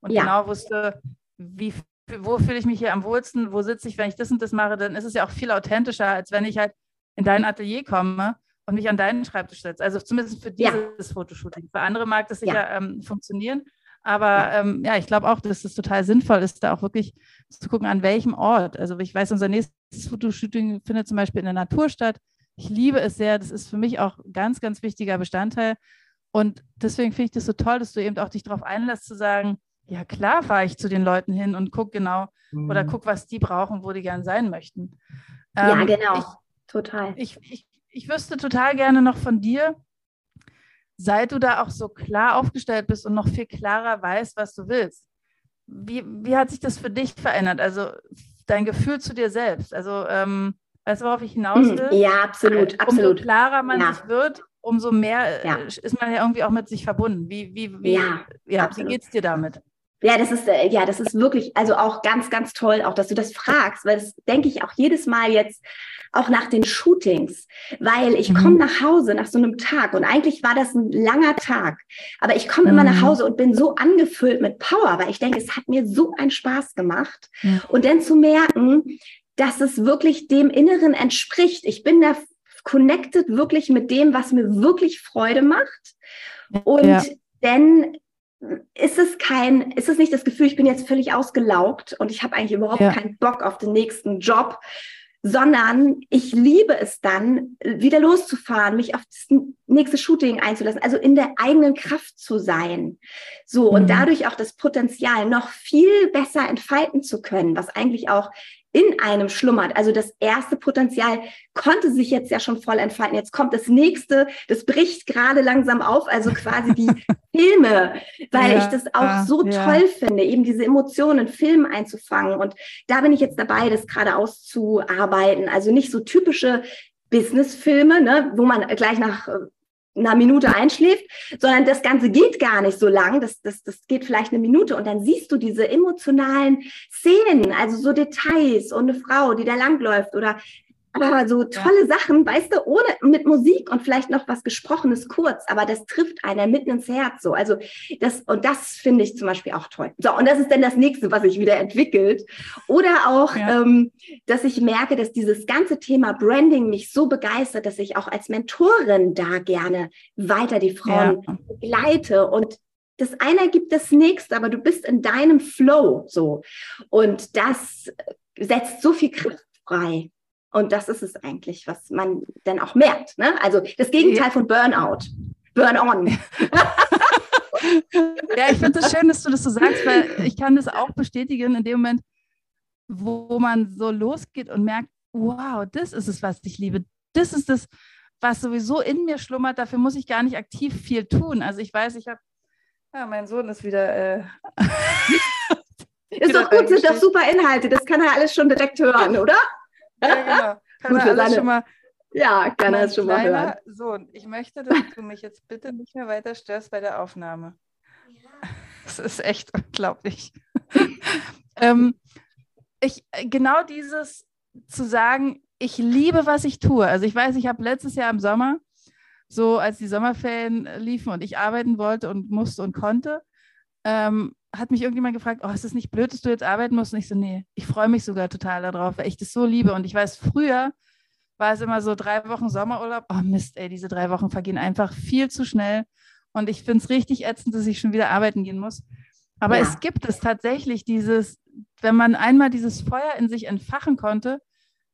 und ja. genau wusste, wie, wo fühle ich mich hier am wohlsten, wo sitze ich, wenn ich das und das mache, dann ist es ja auch viel authentischer, als wenn ich halt in dein Atelier komme und mich an deinen Schreibtisch setze. Also zumindest für dieses ja. Fotoshooting. Für andere mag das sicher ähm, funktionieren. Aber ja, ähm, ja ich glaube auch, dass es total sinnvoll ist, da auch wirklich zu gucken, an welchem Ort. Also ich weiß, unser nächstes Fotoshooting findet zum Beispiel in der Natur statt. Ich liebe es sehr. Das ist für mich auch ein ganz, ganz wichtiger Bestandteil. Und deswegen finde ich das so toll, dass du eben auch dich darauf einlässt, zu sagen, ja klar fahre ich zu den Leuten hin und gucke genau mhm. oder gucke, was die brauchen, wo die gern sein möchten. Ja, ähm, genau. Ich, total. Ich, ich, ich wüsste total gerne noch von dir, seit du da auch so klar aufgestellt bist und noch viel klarer weißt, was du willst. Wie, wie hat sich das für dich verändert? Also dein Gefühl zu dir selbst. Also, ähm, weißt du, worauf ich hinaus hm, will? Ja, absolut, absolut. Umso klarer man ja. sich wird, umso mehr ja. Äh, ist man ja irgendwie auch mit sich verbunden. Wie, wie, wie, ja, ja wie geht es dir damit? Ja, das ist, äh, ja, das ist wirklich, also auch ganz, ganz toll, auch dass du das fragst, weil das denke ich auch jedes Mal jetzt, auch nach den Shootings, weil ich mhm. komme nach Hause nach so einem Tag und eigentlich war das ein langer Tag, aber ich komme mhm. immer nach mhm. Hause und bin so angefüllt mit Power, weil ich denke, es hat mir so einen Spaß gemacht mhm. und dann zu merken, dass es wirklich dem Inneren entspricht. Ich bin da connected wirklich mit dem, was mir wirklich Freude macht und ja. dann ist es kein, ist es nicht das Gefühl, ich bin jetzt völlig ausgelaugt und ich habe eigentlich überhaupt ja. keinen Bock auf den nächsten Job, sondern ich liebe es dann, wieder loszufahren, mich auf das nächste Shooting einzulassen, also in der eigenen Kraft zu sein. So, mhm. und dadurch auch das Potenzial noch viel besser entfalten zu können, was eigentlich auch in einem schlummert. Also das erste Potenzial konnte sich jetzt ja schon voll entfalten. Jetzt kommt das nächste, das bricht gerade langsam auf, also quasi die Filme, weil ja, ich das auch so ja. toll finde, eben diese Emotionen in Filmen einzufangen. Und da bin ich jetzt dabei, das gerade auszuarbeiten. Also nicht so typische Business-Filme, ne, wo man gleich nach äh, einer Minute einschläft, sondern das Ganze geht gar nicht so lang. Das, das, das geht vielleicht eine Minute und dann siehst du diese emotionalen Szenen, also so Details und eine Frau, die da langläuft oder aber so tolle ja. Sachen, weißt du, ohne mit Musik und vielleicht noch was Gesprochenes kurz, aber das trifft einen mitten ins Herz so. Also das, und das finde ich zum Beispiel auch toll. So, und das ist dann das nächste, was sich wieder entwickelt. Oder auch, ja. ähm, dass ich merke, dass dieses ganze Thema Branding mich so begeistert, dass ich auch als Mentorin da gerne weiter die Frauen ja. begleite und das eine gibt das nächste, aber du bist in deinem Flow so. Und das setzt so viel Kraft frei. Und das ist es eigentlich, was man dann auch merkt. Ne? Also das Gegenteil von Burnout. Burn on. ja, ich finde es das schön, dass du das so sagst, weil ich kann das auch bestätigen in dem Moment, wo man so losgeht und merkt, wow, das ist es, was ich liebe. Das ist das, was sowieso in mir schlummert. Dafür muss ich gar nicht aktiv viel tun. Also ich weiß, ich habe, ja, mein Sohn ist wieder. Äh, ist doch gut, sind doch super Inhalte. Das kann er alles schon direkt hören, oder? Ja, genau. Kann Gut, er alles schon mal. Ja, kann er es schon mal hören. Sohn, ich möchte, dass du mich jetzt bitte nicht mehr weiter störst bei der Aufnahme. Ja. Das ist echt unglaublich. ähm, ich, genau dieses zu sagen, ich liebe, was ich tue. Also ich weiß, ich habe letztes Jahr im Sommer, so als die Sommerferien liefen und ich arbeiten wollte und musste und konnte, ähm, hat mich irgendjemand gefragt, oh, ist das nicht blöd, dass du jetzt arbeiten musst? Und ich so, nee, ich freue mich sogar total darauf, weil ich das so liebe. Und ich weiß, früher war es immer so drei Wochen Sommerurlaub. Oh Mist, ey, diese drei Wochen vergehen einfach viel zu schnell. Und ich finde es richtig ätzend, dass ich schon wieder arbeiten gehen muss. Aber ja. es gibt es tatsächlich dieses, wenn man einmal dieses Feuer in sich entfachen konnte,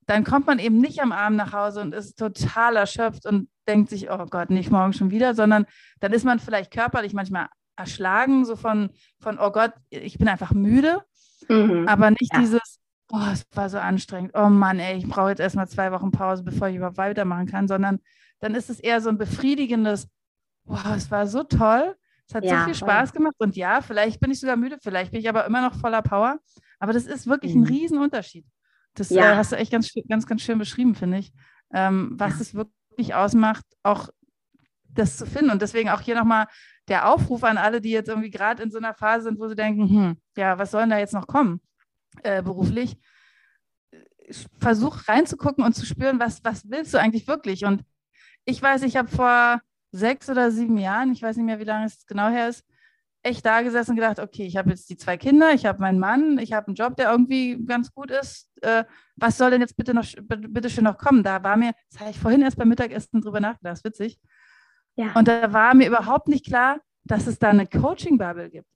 dann kommt man eben nicht am Abend nach Hause und ist total erschöpft und denkt sich, oh Gott, nicht morgen schon wieder, sondern dann ist man vielleicht körperlich manchmal erschlagen, so von, von oh Gott, ich bin einfach müde, mhm. aber nicht ja. dieses, oh, es war so anstrengend, oh Mann, ey, ich brauche jetzt erstmal zwei Wochen Pause, bevor ich überhaupt weitermachen kann, sondern dann ist es eher so ein befriedigendes, wow, es war so toll, es hat ja, so viel Spaß voll. gemacht und ja, vielleicht bin ich sogar müde, vielleicht bin ich aber immer noch voller Power, aber das ist wirklich mhm. ein Riesenunterschied. Das ja. äh, hast du echt ganz, ganz, ganz schön beschrieben, finde ich, ähm, was es wirklich ausmacht, auch das zu finden. Und deswegen auch hier nochmal der Aufruf an alle, die jetzt irgendwie gerade in so einer Phase sind, wo sie denken, hm, ja, was soll denn da jetzt noch kommen äh, beruflich? Versuch reinzugucken und zu spüren, was, was willst du eigentlich wirklich? Und ich weiß, ich habe vor sechs oder sieben Jahren, ich weiß nicht mehr, wie lange es genau her ist, echt da gesessen und gedacht, okay, ich habe jetzt die zwei Kinder, ich habe meinen Mann, ich habe einen Job, der irgendwie ganz gut ist. Äh, was soll denn jetzt bitte noch bitte schön noch kommen? Da war mir, das habe ich vorhin erst beim Mittagessen drüber nachgedacht, das ist witzig. Ja. Und da war mir überhaupt nicht klar, dass es da eine Coaching-Bubble gibt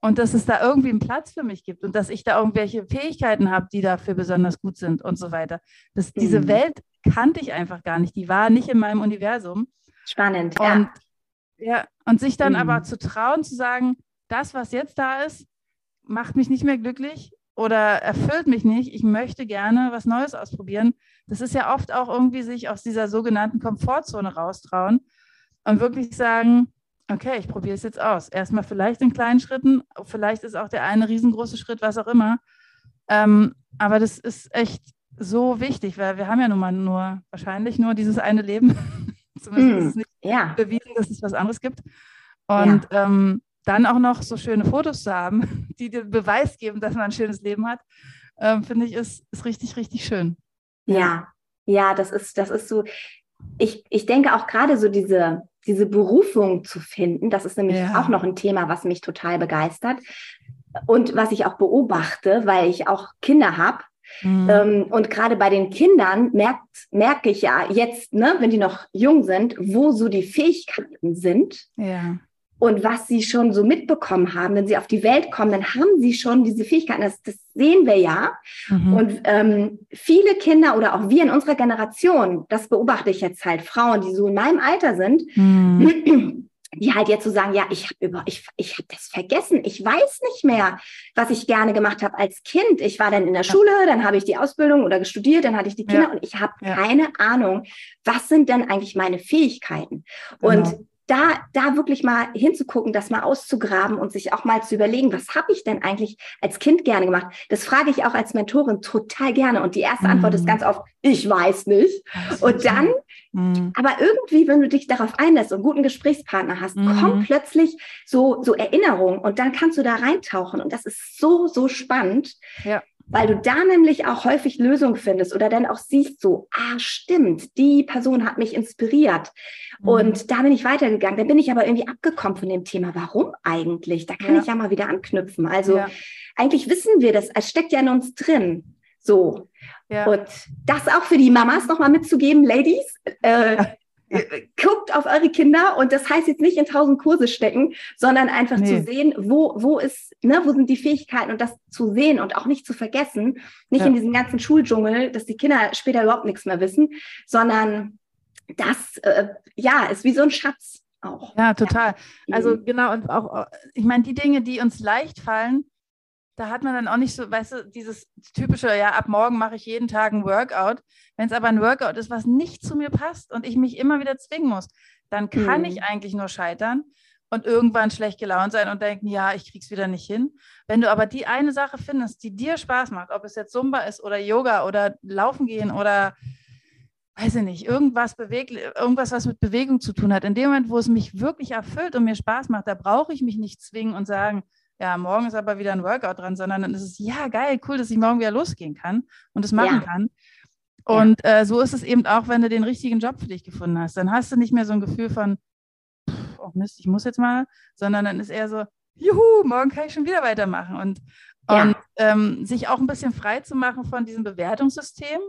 und dass es da irgendwie einen Platz für mich gibt und dass ich da irgendwelche Fähigkeiten habe, die dafür besonders gut sind und so weiter. Das, mhm. Diese Welt kannte ich einfach gar nicht. Die war nicht in meinem Universum. Spannend. Und, ja. ja und sich dann mhm. aber zu trauen, zu sagen, das, was jetzt da ist, macht mich nicht mehr glücklich oder erfüllt mich nicht. Ich möchte gerne was Neues ausprobieren. Das ist ja oft auch irgendwie sich aus dieser sogenannten Komfortzone raustrauen und wirklich sagen, okay, ich probiere es jetzt aus. Erstmal vielleicht in kleinen Schritten, vielleicht ist auch der eine riesengroße Schritt, was auch immer. Ähm, aber das ist echt so wichtig, weil wir haben ja nun mal nur, wahrscheinlich nur dieses eine Leben. Zumindest mm, ist es nicht ja. bewiesen, dass es was anderes gibt. Und ja. ähm, dann auch noch so schöne Fotos zu haben, die dir Beweis geben, dass man ein schönes Leben hat, ähm, finde ich, ist, ist richtig, richtig schön. Ja, ja, das ist, das ist so. Ich, ich denke auch gerade so diese, diese Berufung zu finden, das ist nämlich ja. auch noch ein Thema, was mich total begeistert und was ich auch beobachte, weil ich auch Kinder habe. Mhm. Ähm, und gerade bei den Kindern merkt, merke ich ja jetzt, ne, wenn die noch jung sind, wo so die Fähigkeiten sind. Ja und was sie schon so mitbekommen haben, wenn sie auf die Welt kommen, dann haben sie schon diese Fähigkeiten. Das, das sehen wir ja. Mhm. Und ähm, viele Kinder oder auch wir in unserer Generation, das beobachte ich jetzt halt, Frauen, die so in meinem Alter sind, mhm. die halt jetzt so sagen, ja, ich habe über, ich, ich habe das vergessen. Ich weiß nicht mehr, was ich gerne gemacht habe als Kind. Ich war dann in der Schule, dann habe ich die Ausbildung oder studiert, dann hatte ich die Kinder ja. und ich habe ja. keine Ahnung, was sind denn eigentlich meine Fähigkeiten? Genau. Und da, da wirklich mal hinzugucken, das mal auszugraben und sich auch mal zu überlegen, was habe ich denn eigentlich als Kind gerne gemacht? Das frage ich auch als Mentorin total gerne. Und die erste mhm. Antwort ist ganz oft, ich weiß nicht. Und dann, mhm. aber irgendwie, wenn du dich darauf einlässt und einen guten Gesprächspartner hast, mhm. kommen plötzlich so, so Erinnerungen und dann kannst du da reintauchen. Und das ist so, so spannend. Ja weil du da nämlich auch häufig Lösungen findest oder dann auch siehst so, ah, stimmt, die Person hat mich inspiriert mhm. und da bin ich weitergegangen. Dann bin ich aber irgendwie abgekommen von dem Thema. Warum eigentlich? Da kann ja. ich ja mal wieder anknüpfen. Also ja. eigentlich wissen wir das, es steckt ja in uns drin. So. Ja. Und das auch für die Mamas nochmal mitzugeben, Ladies. Äh, guckt auf eure Kinder und das heißt jetzt nicht in tausend Kurse stecken, sondern einfach nee. zu sehen, wo, wo ist, ne, wo sind die Fähigkeiten und das zu sehen und auch nicht zu vergessen, nicht ja. in diesem ganzen Schuldschungel, dass die Kinder später überhaupt nichts mehr wissen, sondern das, äh, ja, ist wie so ein Schatz auch. Ja, total. Ja. Also genau, und auch, ich meine, die Dinge, die uns leicht fallen, da hat man dann auch nicht so, weißt du, dieses typische, ja, ab morgen mache ich jeden Tag ein Workout. Wenn es aber ein Workout ist, was nicht zu mir passt und ich mich immer wieder zwingen muss, dann kann mhm. ich eigentlich nur scheitern und irgendwann schlecht gelaunt sein und denken, ja, ich krieg's wieder nicht hin. Wenn du aber die eine Sache findest, die dir Spaß macht, ob es jetzt Zumba ist oder Yoga oder Laufen gehen oder weiß ich nicht, irgendwas bewegt, irgendwas, was mit Bewegung zu tun hat. In dem Moment, wo es mich wirklich erfüllt und mir Spaß macht, da brauche ich mich nicht zwingen und sagen, ja, morgen ist aber wieder ein Workout dran, sondern dann ist es, ja, geil, cool, dass ich morgen wieder losgehen kann und es machen ja. kann. Und ja. äh, so ist es eben auch, wenn du den richtigen Job für dich gefunden hast. Dann hast du nicht mehr so ein Gefühl von, oh Mist, ich muss jetzt mal, sondern dann ist eher so, juhu, morgen kann ich schon wieder weitermachen. Und, ja. und ähm, sich auch ein bisschen frei zu machen von diesem Bewertungssystem,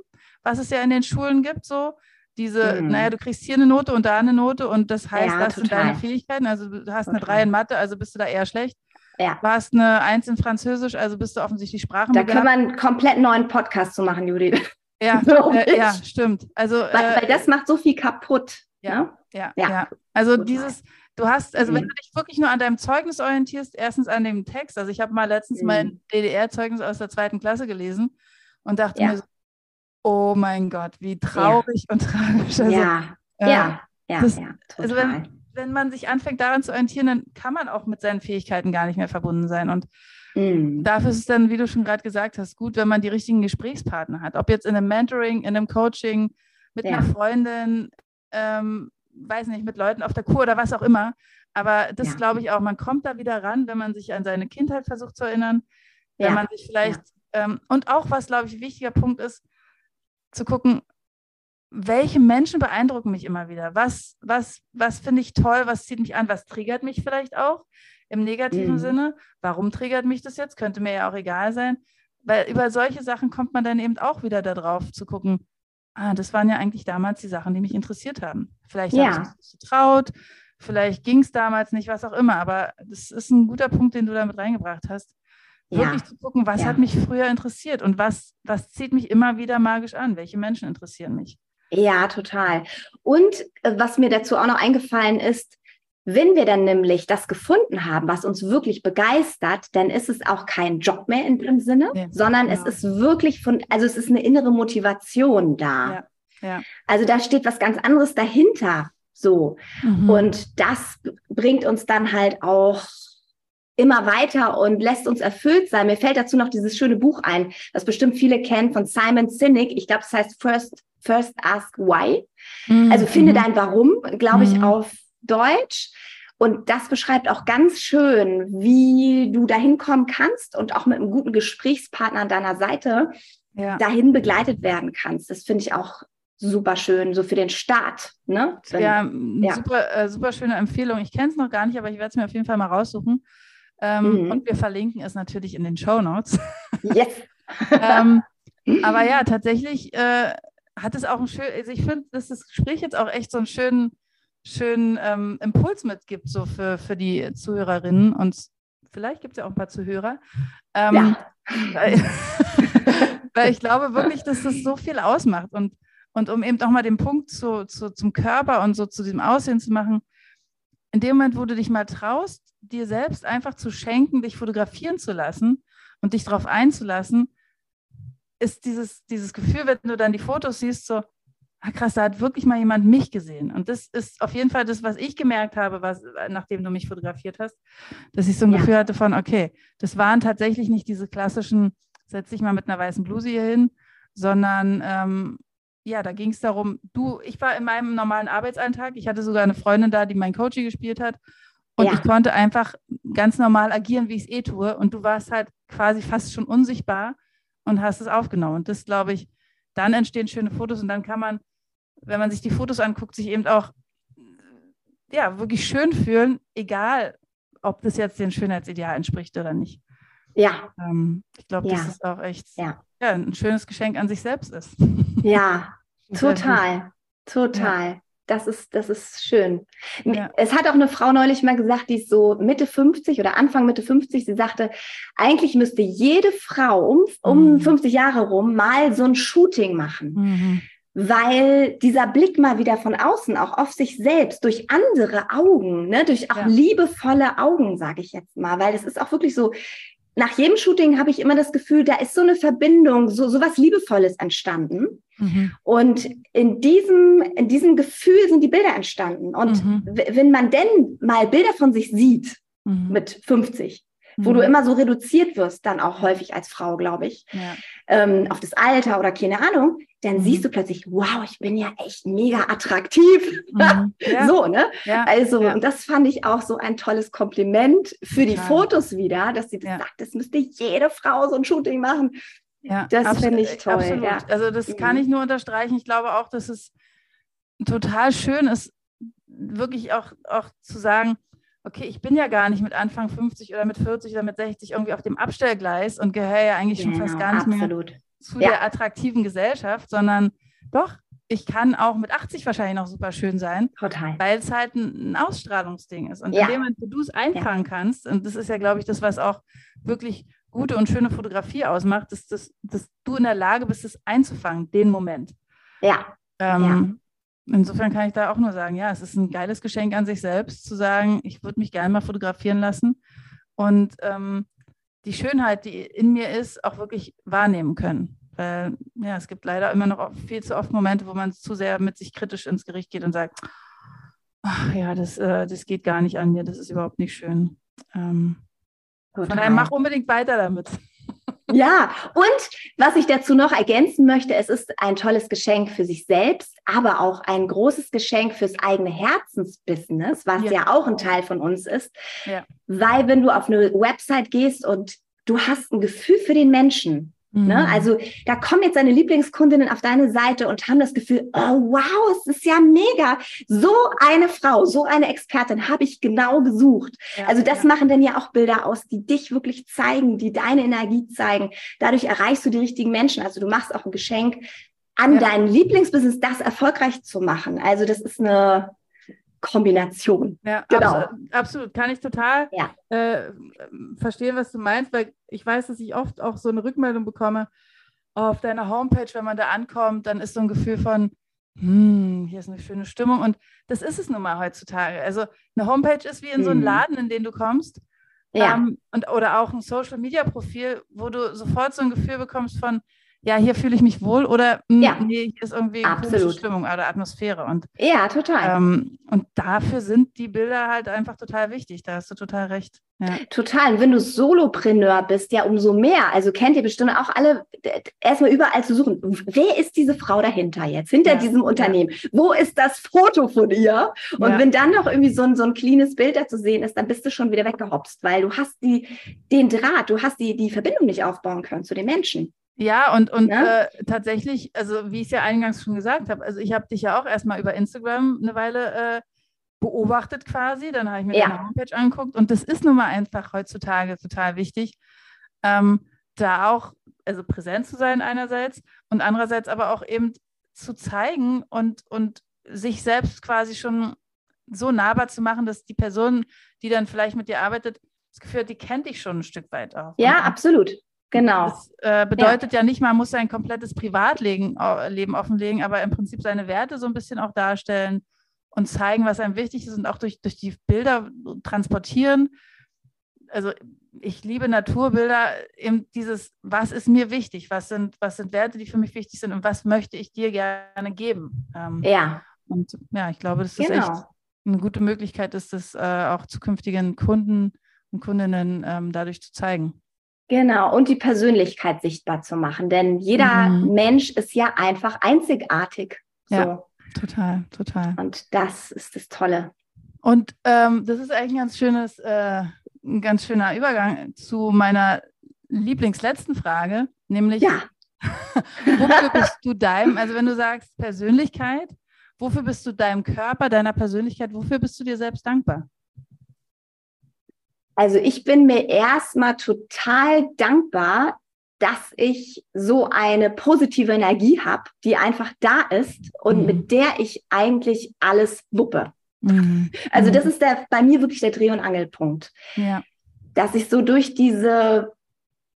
was es ja in den Schulen gibt, so diese, mhm. naja, du kriegst hier eine Note und da eine Note und das heißt, ja, das total. sind deine Fähigkeiten. Also du hast total. eine 3 in Mathe, also bist du da eher schlecht. Ja. Du hast eine Eins in Französisch, also bist du offensichtlich Sprachen. Da kann man einen komplett neuen Podcast zu machen, Judith. Ja, äh, ja, stimmt. Also, weil, äh, weil, das macht so viel kaputt. Ja, ne? ja, ja, ja. Also Total. dieses, du hast, also mhm. wenn du dich wirklich nur an deinem Zeugnis orientierst, erstens an dem Text. Also ich habe mal letztens mhm. mein DDR-Zeugnis aus der zweiten Klasse gelesen und dachte ja. mir so, oh mein Gott, wie traurig und tragisch. Also, ja, äh, ja, ja, das, ja, total. Also wenn, wenn man sich anfängt daran zu orientieren, dann kann man auch mit seinen Fähigkeiten gar nicht mehr verbunden sein. Und mhm. dafür ist es dann, wie du schon gerade gesagt hast, gut, wenn man die richtigen Gesprächspartner hat. Ob jetzt in einem Mentoring, in einem Coaching, mit ja. einer Freundin, ähm, weiß nicht, mit Leuten auf der Kur oder was auch immer. Aber das ja. glaube ich auch, man kommt da wieder ran, wenn man sich an seine Kindheit versucht zu erinnern, wenn ja. man sich vielleicht, ähm, und auch was, glaube ich, ein wichtiger Punkt ist, zu gucken, welche Menschen beeindrucken mich immer wieder? Was, was, was finde ich toll? Was zieht mich an? Was triggert mich vielleicht auch im negativen mhm. Sinne? Warum triggert mich das jetzt? Könnte mir ja auch egal sein. Weil über solche Sachen kommt man dann eben auch wieder darauf zu gucken, ah, das waren ja eigentlich damals die Sachen, die mich interessiert haben. Vielleicht ja. habe ich mich nicht getraut, vielleicht ging es damals nicht, was auch immer. Aber das ist ein guter Punkt, den du damit reingebracht hast. Wirklich ja. zu gucken, was ja. hat mich früher interessiert und was, was zieht mich immer wieder magisch an? Welche Menschen interessieren mich? Ja, total. Und äh, was mir dazu auch noch eingefallen ist, wenn wir dann nämlich das gefunden haben, was uns wirklich begeistert, dann ist es auch kein Job mehr in dem Sinne, ja, sondern genau. es ist wirklich von, also es ist eine innere Motivation da. Ja, ja. Also da steht was ganz anderes dahinter. So. Mhm. Und das bringt uns dann halt auch immer weiter und lässt uns erfüllt sein. Mir fällt dazu noch dieses schöne Buch ein, das bestimmt viele kennen von Simon Sinek. Ich glaube, es heißt First, First Ask Why. Mhm. Also finde dein Warum, glaube ich, mhm. auf Deutsch. Und das beschreibt auch ganz schön, wie du dahin kommen kannst und auch mit einem guten Gesprächspartner an deiner Seite ja. dahin begleitet werden kannst. Das finde ich auch super schön, so für den Start. Ne? Wenn, ja, ja. Super, äh, super schöne Empfehlung. Ich kenne es noch gar nicht, aber ich werde es mir auf jeden Fall mal raussuchen. Ähm, mhm. Und wir verlinken es natürlich in den Show Notes. Yes. ähm, aber ja, tatsächlich äh, hat es auch einen schönen, also ich finde, dass das Gespräch jetzt auch echt so einen schönen, schönen ähm, Impuls mitgibt, so für, für die Zuhörerinnen und vielleicht gibt es ja auch ein paar Zuhörer. Ähm, ja. Weil, weil, ich glaube wirklich, dass das so viel ausmacht und, und um eben auch mal den Punkt zu, zu, zum Körper und so zu diesem Aussehen zu machen, in dem Moment, wo du dich mal traust, dir selbst einfach zu schenken, dich fotografieren zu lassen und dich darauf einzulassen, ist dieses, dieses Gefühl, wenn du dann die Fotos siehst, so, ah krass, da hat wirklich mal jemand mich gesehen. Und das ist auf jeden Fall das, was ich gemerkt habe, was, nachdem du mich fotografiert hast, dass ich so ein ja. Gefühl hatte von, okay, das waren tatsächlich nicht diese klassischen, setz dich mal mit einer weißen Bluse hier hin, sondern ähm, ja, da ging es darum, du, ich war in meinem normalen Arbeitsalltag, ich hatte sogar eine Freundin da, die mein Coaching gespielt hat und ja. ich konnte einfach ganz normal agieren, wie ich es eh tue und du warst halt quasi fast schon unsichtbar und hast es aufgenommen. Und das, glaube ich, dann entstehen schöne Fotos und dann kann man, wenn man sich die Fotos anguckt, sich eben auch ja, wirklich schön fühlen, egal ob das jetzt dem Schönheitsideal entspricht oder nicht. Ja. Ähm, ich glaube, Ja. das ist auch echt Ja. ja, ein schönes Geschenk an sich selbst ist. Ja, total, total. Das ist, das ist schön. Ja. Es hat auch eine Frau neulich mal gesagt, die ist so Mitte 50 oder Anfang Mitte 50. Sie sagte, eigentlich müsste jede Frau um, um Mhm. 50 Jahre rum mal so ein Shooting machen. Mhm. weil dieser Blick mal wieder von außen, auch auf sich selbst, durch andere Augen, ne, durch auch Ja. liebevolle Augen, sage ich jetzt mal, weil das ist auch wirklich so. Nach jedem Shooting habe ich immer das Gefühl, da ist so eine Verbindung, so, so was Liebevolles entstanden. Mhm. Und in diesem, in diesem Gefühl sind die Bilder entstanden. Und Mhm. wenn man denn mal Bilder von sich sieht Mhm. mit 50, wo Mhm. du immer so reduziert wirst, dann auch häufig als Frau, glaube ich, ja. ähm, auf das Alter oder keine Ahnung, dann Mhm. siehst du plötzlich, wow, ich bin ja echt mega attraktiv. Mhm. ja. So, ne? ja. Also, ja. und das fand ich auch so ein tolles Kompliment für die. Fotos wieder, dass sie das sagt, das müsste jede Frau so ein Shooting machen. Ja, Das finde ich äh, toll, Absolut. Also das kann Mhm. ich nur unterstreichen. Ich glaube auch, dass es total schön ist, wirklich auch, auch zu sagen, okay, ich bin ja gar nicht mit Anfang 50 oder mit 40 oder mit 60 irgendwie auf dem Abstellgleis und gehöre ja eigentlich schon fast gar nicht mehr Genau, absolut. Zu Ja. der attraktiven Gesellschaft, sondern doch, ich kann auch mit 80 wahrscheinlich noch super schön sein, Total. weil es halt ein, ein Ausstrahlungsding ist. Und Ja. in dem Moment, wo du es einfangen kannst, und das ist ja, glaube ich, das, was auch wirklich gute und schöne Fotografie ausmacht, dass, dass, dass du in der Lage bist, es einzufangen, den Moment. Ja, Ähm, Insofern kann ich da auch nur sagen, ja, es ist ein geiles Geschenk an sich selbst, zu sagen, ich würde mich gerne mal fotografieren lassen und ähm, die Schönheit, die in mir ist, auch wirklich wahrnehmen können. Weil ja, es gibt leider immer noch viel zu oft Momente, wo man zu sehr mit sich kritisch ins Gericht geht und sagt, ach ja, das, äh, das geht gar nicht an mir, das ist überhaupt nicht schön. Ähm, von total. daher mach unbedingt weiter damit. Ja, und was ich dazu noch ergänzen möchte, es ist ein tolles Geschenk für sich selbst, aber auch ein großes Geschenk fürs eigene Herzensbusiness, was Ja. ja, auch ein Teil von uns ist. Ja. Weil wenn du auf eine Website gehst und du hast ein Gefühl für den Menschen, Ne? Mhm. Also da kommen jetzt deine Lieblingskundinnen auf deine Seite und haben das Gefühl, oh wow, es ist ja mega. So eine Frau, so eine Expertin habe ich genau gesucht. Ja, Also das ja. machen dann ja auch Bilder aus, die dich wirklich zeigen, die deine Energie zeigen. Dadurch erreichst du die richtigen Menschen. Also du machst auch ein Geschenk an Ja. dein Lieblingsbusiness, das erfolgreich zu machen. Also das ist eine Kombination. Ja, Genau. absolut, absolut. Kann ich total Ja. äh, verstehen, was du meinst, weil ich weiß, dass ich oft auch so eine Rückmeldung bekomme auf deiner Homepage, wenn man da ankommt, dann ist so ein Gefühl von, hm, hier ist eine schöne Stimmung und das ist es nun mal heutzutage. Also eine Homepage ist wie in so einen Mhm. Laden, in den du kommst Ja, ähm, und, oder auch ein Social-Media-Profil, wo du sofort so ein Gefühl bekommst von, ja, hier fühle ich mich wohl oder hm, Ja. nee, hier ist irgendwie Absolut. Stimmung oder Atmosphäre und ja, total. ähm, und dafür sind die Bilder halt einfach total wichtig. Da hast du total recht. Ja. Total. Und wenn du Solopreneur bist, ja umso mehr. Also kennt ihr bestimmt auch alle, erstmal überall zu suchen. Wer ist diese Frau dahinter jetzt, hinter Ja, diesem Unternehmen? Wo ist das Foto von ihr? Und wenn dann noch irgendwie so ein, so ein cleanes Bild da zu sehen ist, dann bist du schon wieder weggehopst, weil du hast die, den Draht, du hast die, die Verbindung nicht aufbauen können zu den Menschen. Ja, und, und Ja. äh, tatsächlich, also wie ich es ja eingangs schon gesagt habe, also ich habe dich ja auch erstmal über Instagram eine Weile äh, beobachtet quasi, dann habe ich mir Ja. deine Homepage angeguckt und das ist nun mal einfach heutzutage total wichtig, ähm, da auch, also präsent zu sein einerseits und andererseits aber auch eben zu zeigen und, und sich selbst quasi schon so nahbar zu machen, dass die Person, die dann vielleicht mit dir arbeitet, das Gefühl hat, die kennt dich schon ein Stück weit auch. Ja, Und- absolut. Genau. das äh, bedeutet ja. nicht, man muss sein komplettes Privatleben äh, Leben offenlegen, aber im Prinzip seine Werte so ein bisschen auch darstellen und zeigen, was einem wichtig ist und auch durch, durch die Bilder transportieren. Also ich liebe Naturbilder, eben dieses, was ist mir wichtig, was sind, was sind Werte, die für mich wichtig sind und was möchte ich dir gerne geben. Ähm, Ja, Und ja, ich glaube, dass das echt genau. eine gute Möglichkeit ist, das äh, auch zukünftigen Kunden und Kundinnen ähm, dadurch zu zeigen. Genau, und die Persönlichkeit sichtbar zu machen. Denn jeder Mhm. Mensch ist ja einfach einzigartig. So. Ja. Total, total. Und das ist das Tolle. Und ähm, das ist eigentlich ein ganz schönes, äh, ein ganz schöner Übergang zu meiner Lieblingsletzten Frage. Nämlich, ja. wofür bist du deinem, also wenn du sagst Persönlichkeit, wofür bist du deinem Körper, deiner Persönlichkeit, wofür bist du dir selbst dankbar? Also ich bin mir erstmal total dankbar, dass ich so eine positive Energie habe, die einfach da ist und mhm. mit der ich eigentlich alles wuppe. Mhm. Also das mhm. ist der, bei mir wirklich der Dreh- und Angelpunkt. Ja. Dass ich so durch diese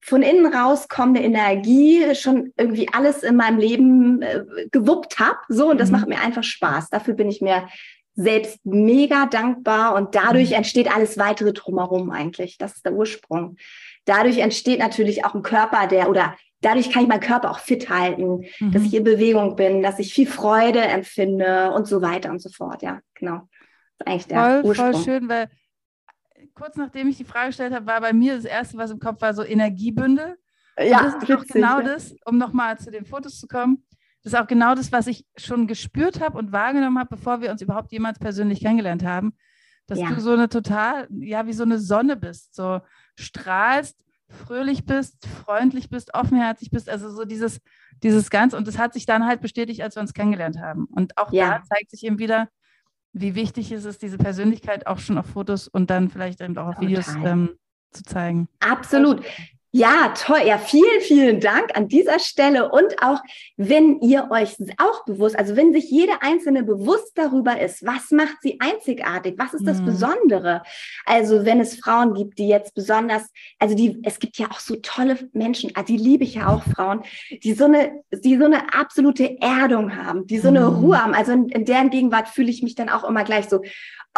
von innen rauskommende Energie schon irgendwie alles in meinem Leben äh, gewuppt habe. So, und das mhm. macht mir einfach Spaß. Dafür bin ich mir selbst mega dankbar und dadurch mhm. entsteht alles weitere drumherum eigentlich. Das ist der Ursprung. Dadurch entsteht natürlich auch ein Körper, der oder dadurch kann ich meinen Körper auch fit halten, mhm. dass ich in Bewegung bin, dass ich viel Freude empfinde und so weiter und so fort. Ja, genau. Das ist eigentlich der voll, Ursprung. Voll schön, weil kurz nachdem ich die Frage gestellt habe, war bei mir das erste, was im Kopf war, so Energiebündel. Ja, und das ist witzig, genau das, um nochmal zu den Fotos zu kommen. Das ist auch genau das, was ich schon gespürt habe und wahrgenommen habe, bevor wir uns überhaupt jemals persönlich kennengelernt haben. Dass ja. du so eine total, ja, wie so eine Sonne bist, so strahlst, fröhlich bist, freundlich bist, offenherzig bist, also so dieses, dieses Ganze. Und das hat sich dann halt bestätigt, als wir uns kennengelernt haben. Und auch ja. da zeigt sich eben wieder, wie wichtig ist es, diese Persönlichkeit auch schon auf Fotos und dann vielleicht eben auch auf Videos ähm, zu zeigen. Absolut. Ja, toll. Ja, vielen, vielen Dank an dieser Stelle. Und auch, wenn ihr euch auch bewusst, also wenn sich jede Einzelne bewusst darüber ist, was macht sie einzigartig? Was ist das mhm. Besondere? Also, wenn es Frauen gibt, die jetzt besonders, also die, es gibt ja auch so tolle Menschen, also die liebe ich ja auch Frauen, die so eine, die so eine absolute Erdung haben, die so eine mhm. Ruhe haben. Also in, in deren Gegenwart fühle ich mich dann auch immer gleich so,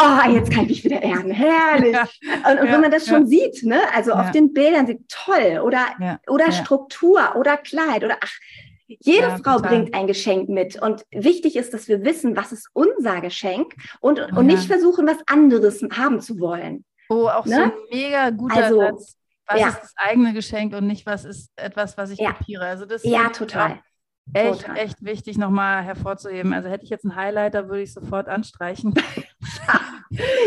oh, jetzt kann ich mich wieder erden, herrlich. Ja, und, und ja, wenn man das schon sieht, ne, also auf den Bildern sieht toll oder, oder Struktur oder Kleid oder ach, jede Frau total. bringt ein Geschenk mit. Und wichtig ist, dass wir wissen, was ist unser Geschenk und, und nicht versuchen, was anderes haben zu wollen. Oh, auch ne? so ein mega guter also, Satz. Was ist das eigene Geschenk und nicht, was ist etwas, was ich kopiere. Also das ja, total. Echt, Total. echt wichtig nochmal hervorzuheben. Also hätte ich jetzt einen Highlighter, würde ich sofort anstreichen.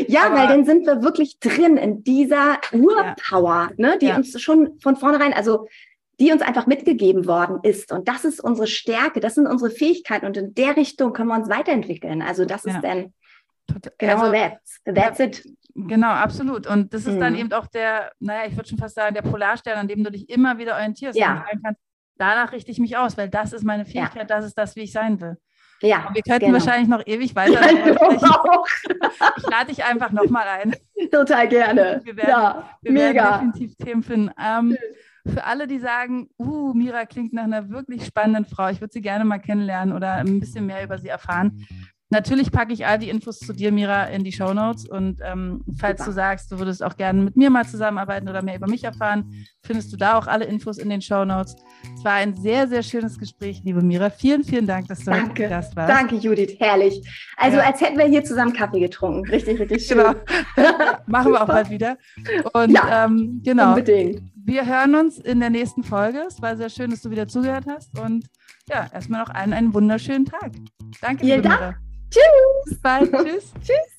ja, Aber, weil dann sind wir wirklich drin in dieser Urpower, ja. ne, die ja. uns schon von vornherein, also die uns einfach mitgegeben worden ist. Und das ist unsere Stärke, das sind unsere Fähigkeiten und in der Richtung können wir uns weiterentwickeln. Also das ist dann genau also, that's, that's it. Genau, absolut. Und das ist mhm. dann eben auch der, naja, ich würde schon fast sagen, der Polarstern, an dem du dich immer wieder orientierst. Ja. Und sagen kannst, danach richte ich mich aus, weil das ist meine Fähigkeit, ja. das ist das, wie ich sein will. Ja, und wir könnten genau. wahrscheinlich noch ewig weiter sprechen. ich lade dich einfach nochmal ein. Total gerne. Wir werden, ja, wir mega. werden definitiv Themen finden. Ähm, für alle, die sagen, uh, Mira klingt nach einer wirklich spannenden Frau, ich würde sie gerne mal kennenlernen oder ein bisschen mehr über sie erfahren, Natürlich packe ich all die Infos zu dir, Mira, in die Show Notes. Und ähm, falls Super. du sagst, du würdest auch gerne mit mir mal zusammenarbeiten oder mehr über mich erfahren, findest du da auch alle Infos in den Show Notes. Es war ein sehr, sehr schönes Gespräch, liebe Mira. Vielen, vielen Dank, dass du Danke. Gast warst. Danke, Judith. Herrlich. Also, ja. als hätten wir hier zusammen Kaffee getrunken. Richtig, richtig schön. Genau. Machen wir auch bald wieder. Und ja, ähm, genau. Unbedingt. Wir hören uns in der nächsten Folge. Es war sehr schön, dass du wieder zugehört hast. Und ja, erstmal noch allen einen wunderschönen Tag. Danke, Vielen liebe Dank. Mira. Tschüss. Bis bald. Tschüss. Tschüss.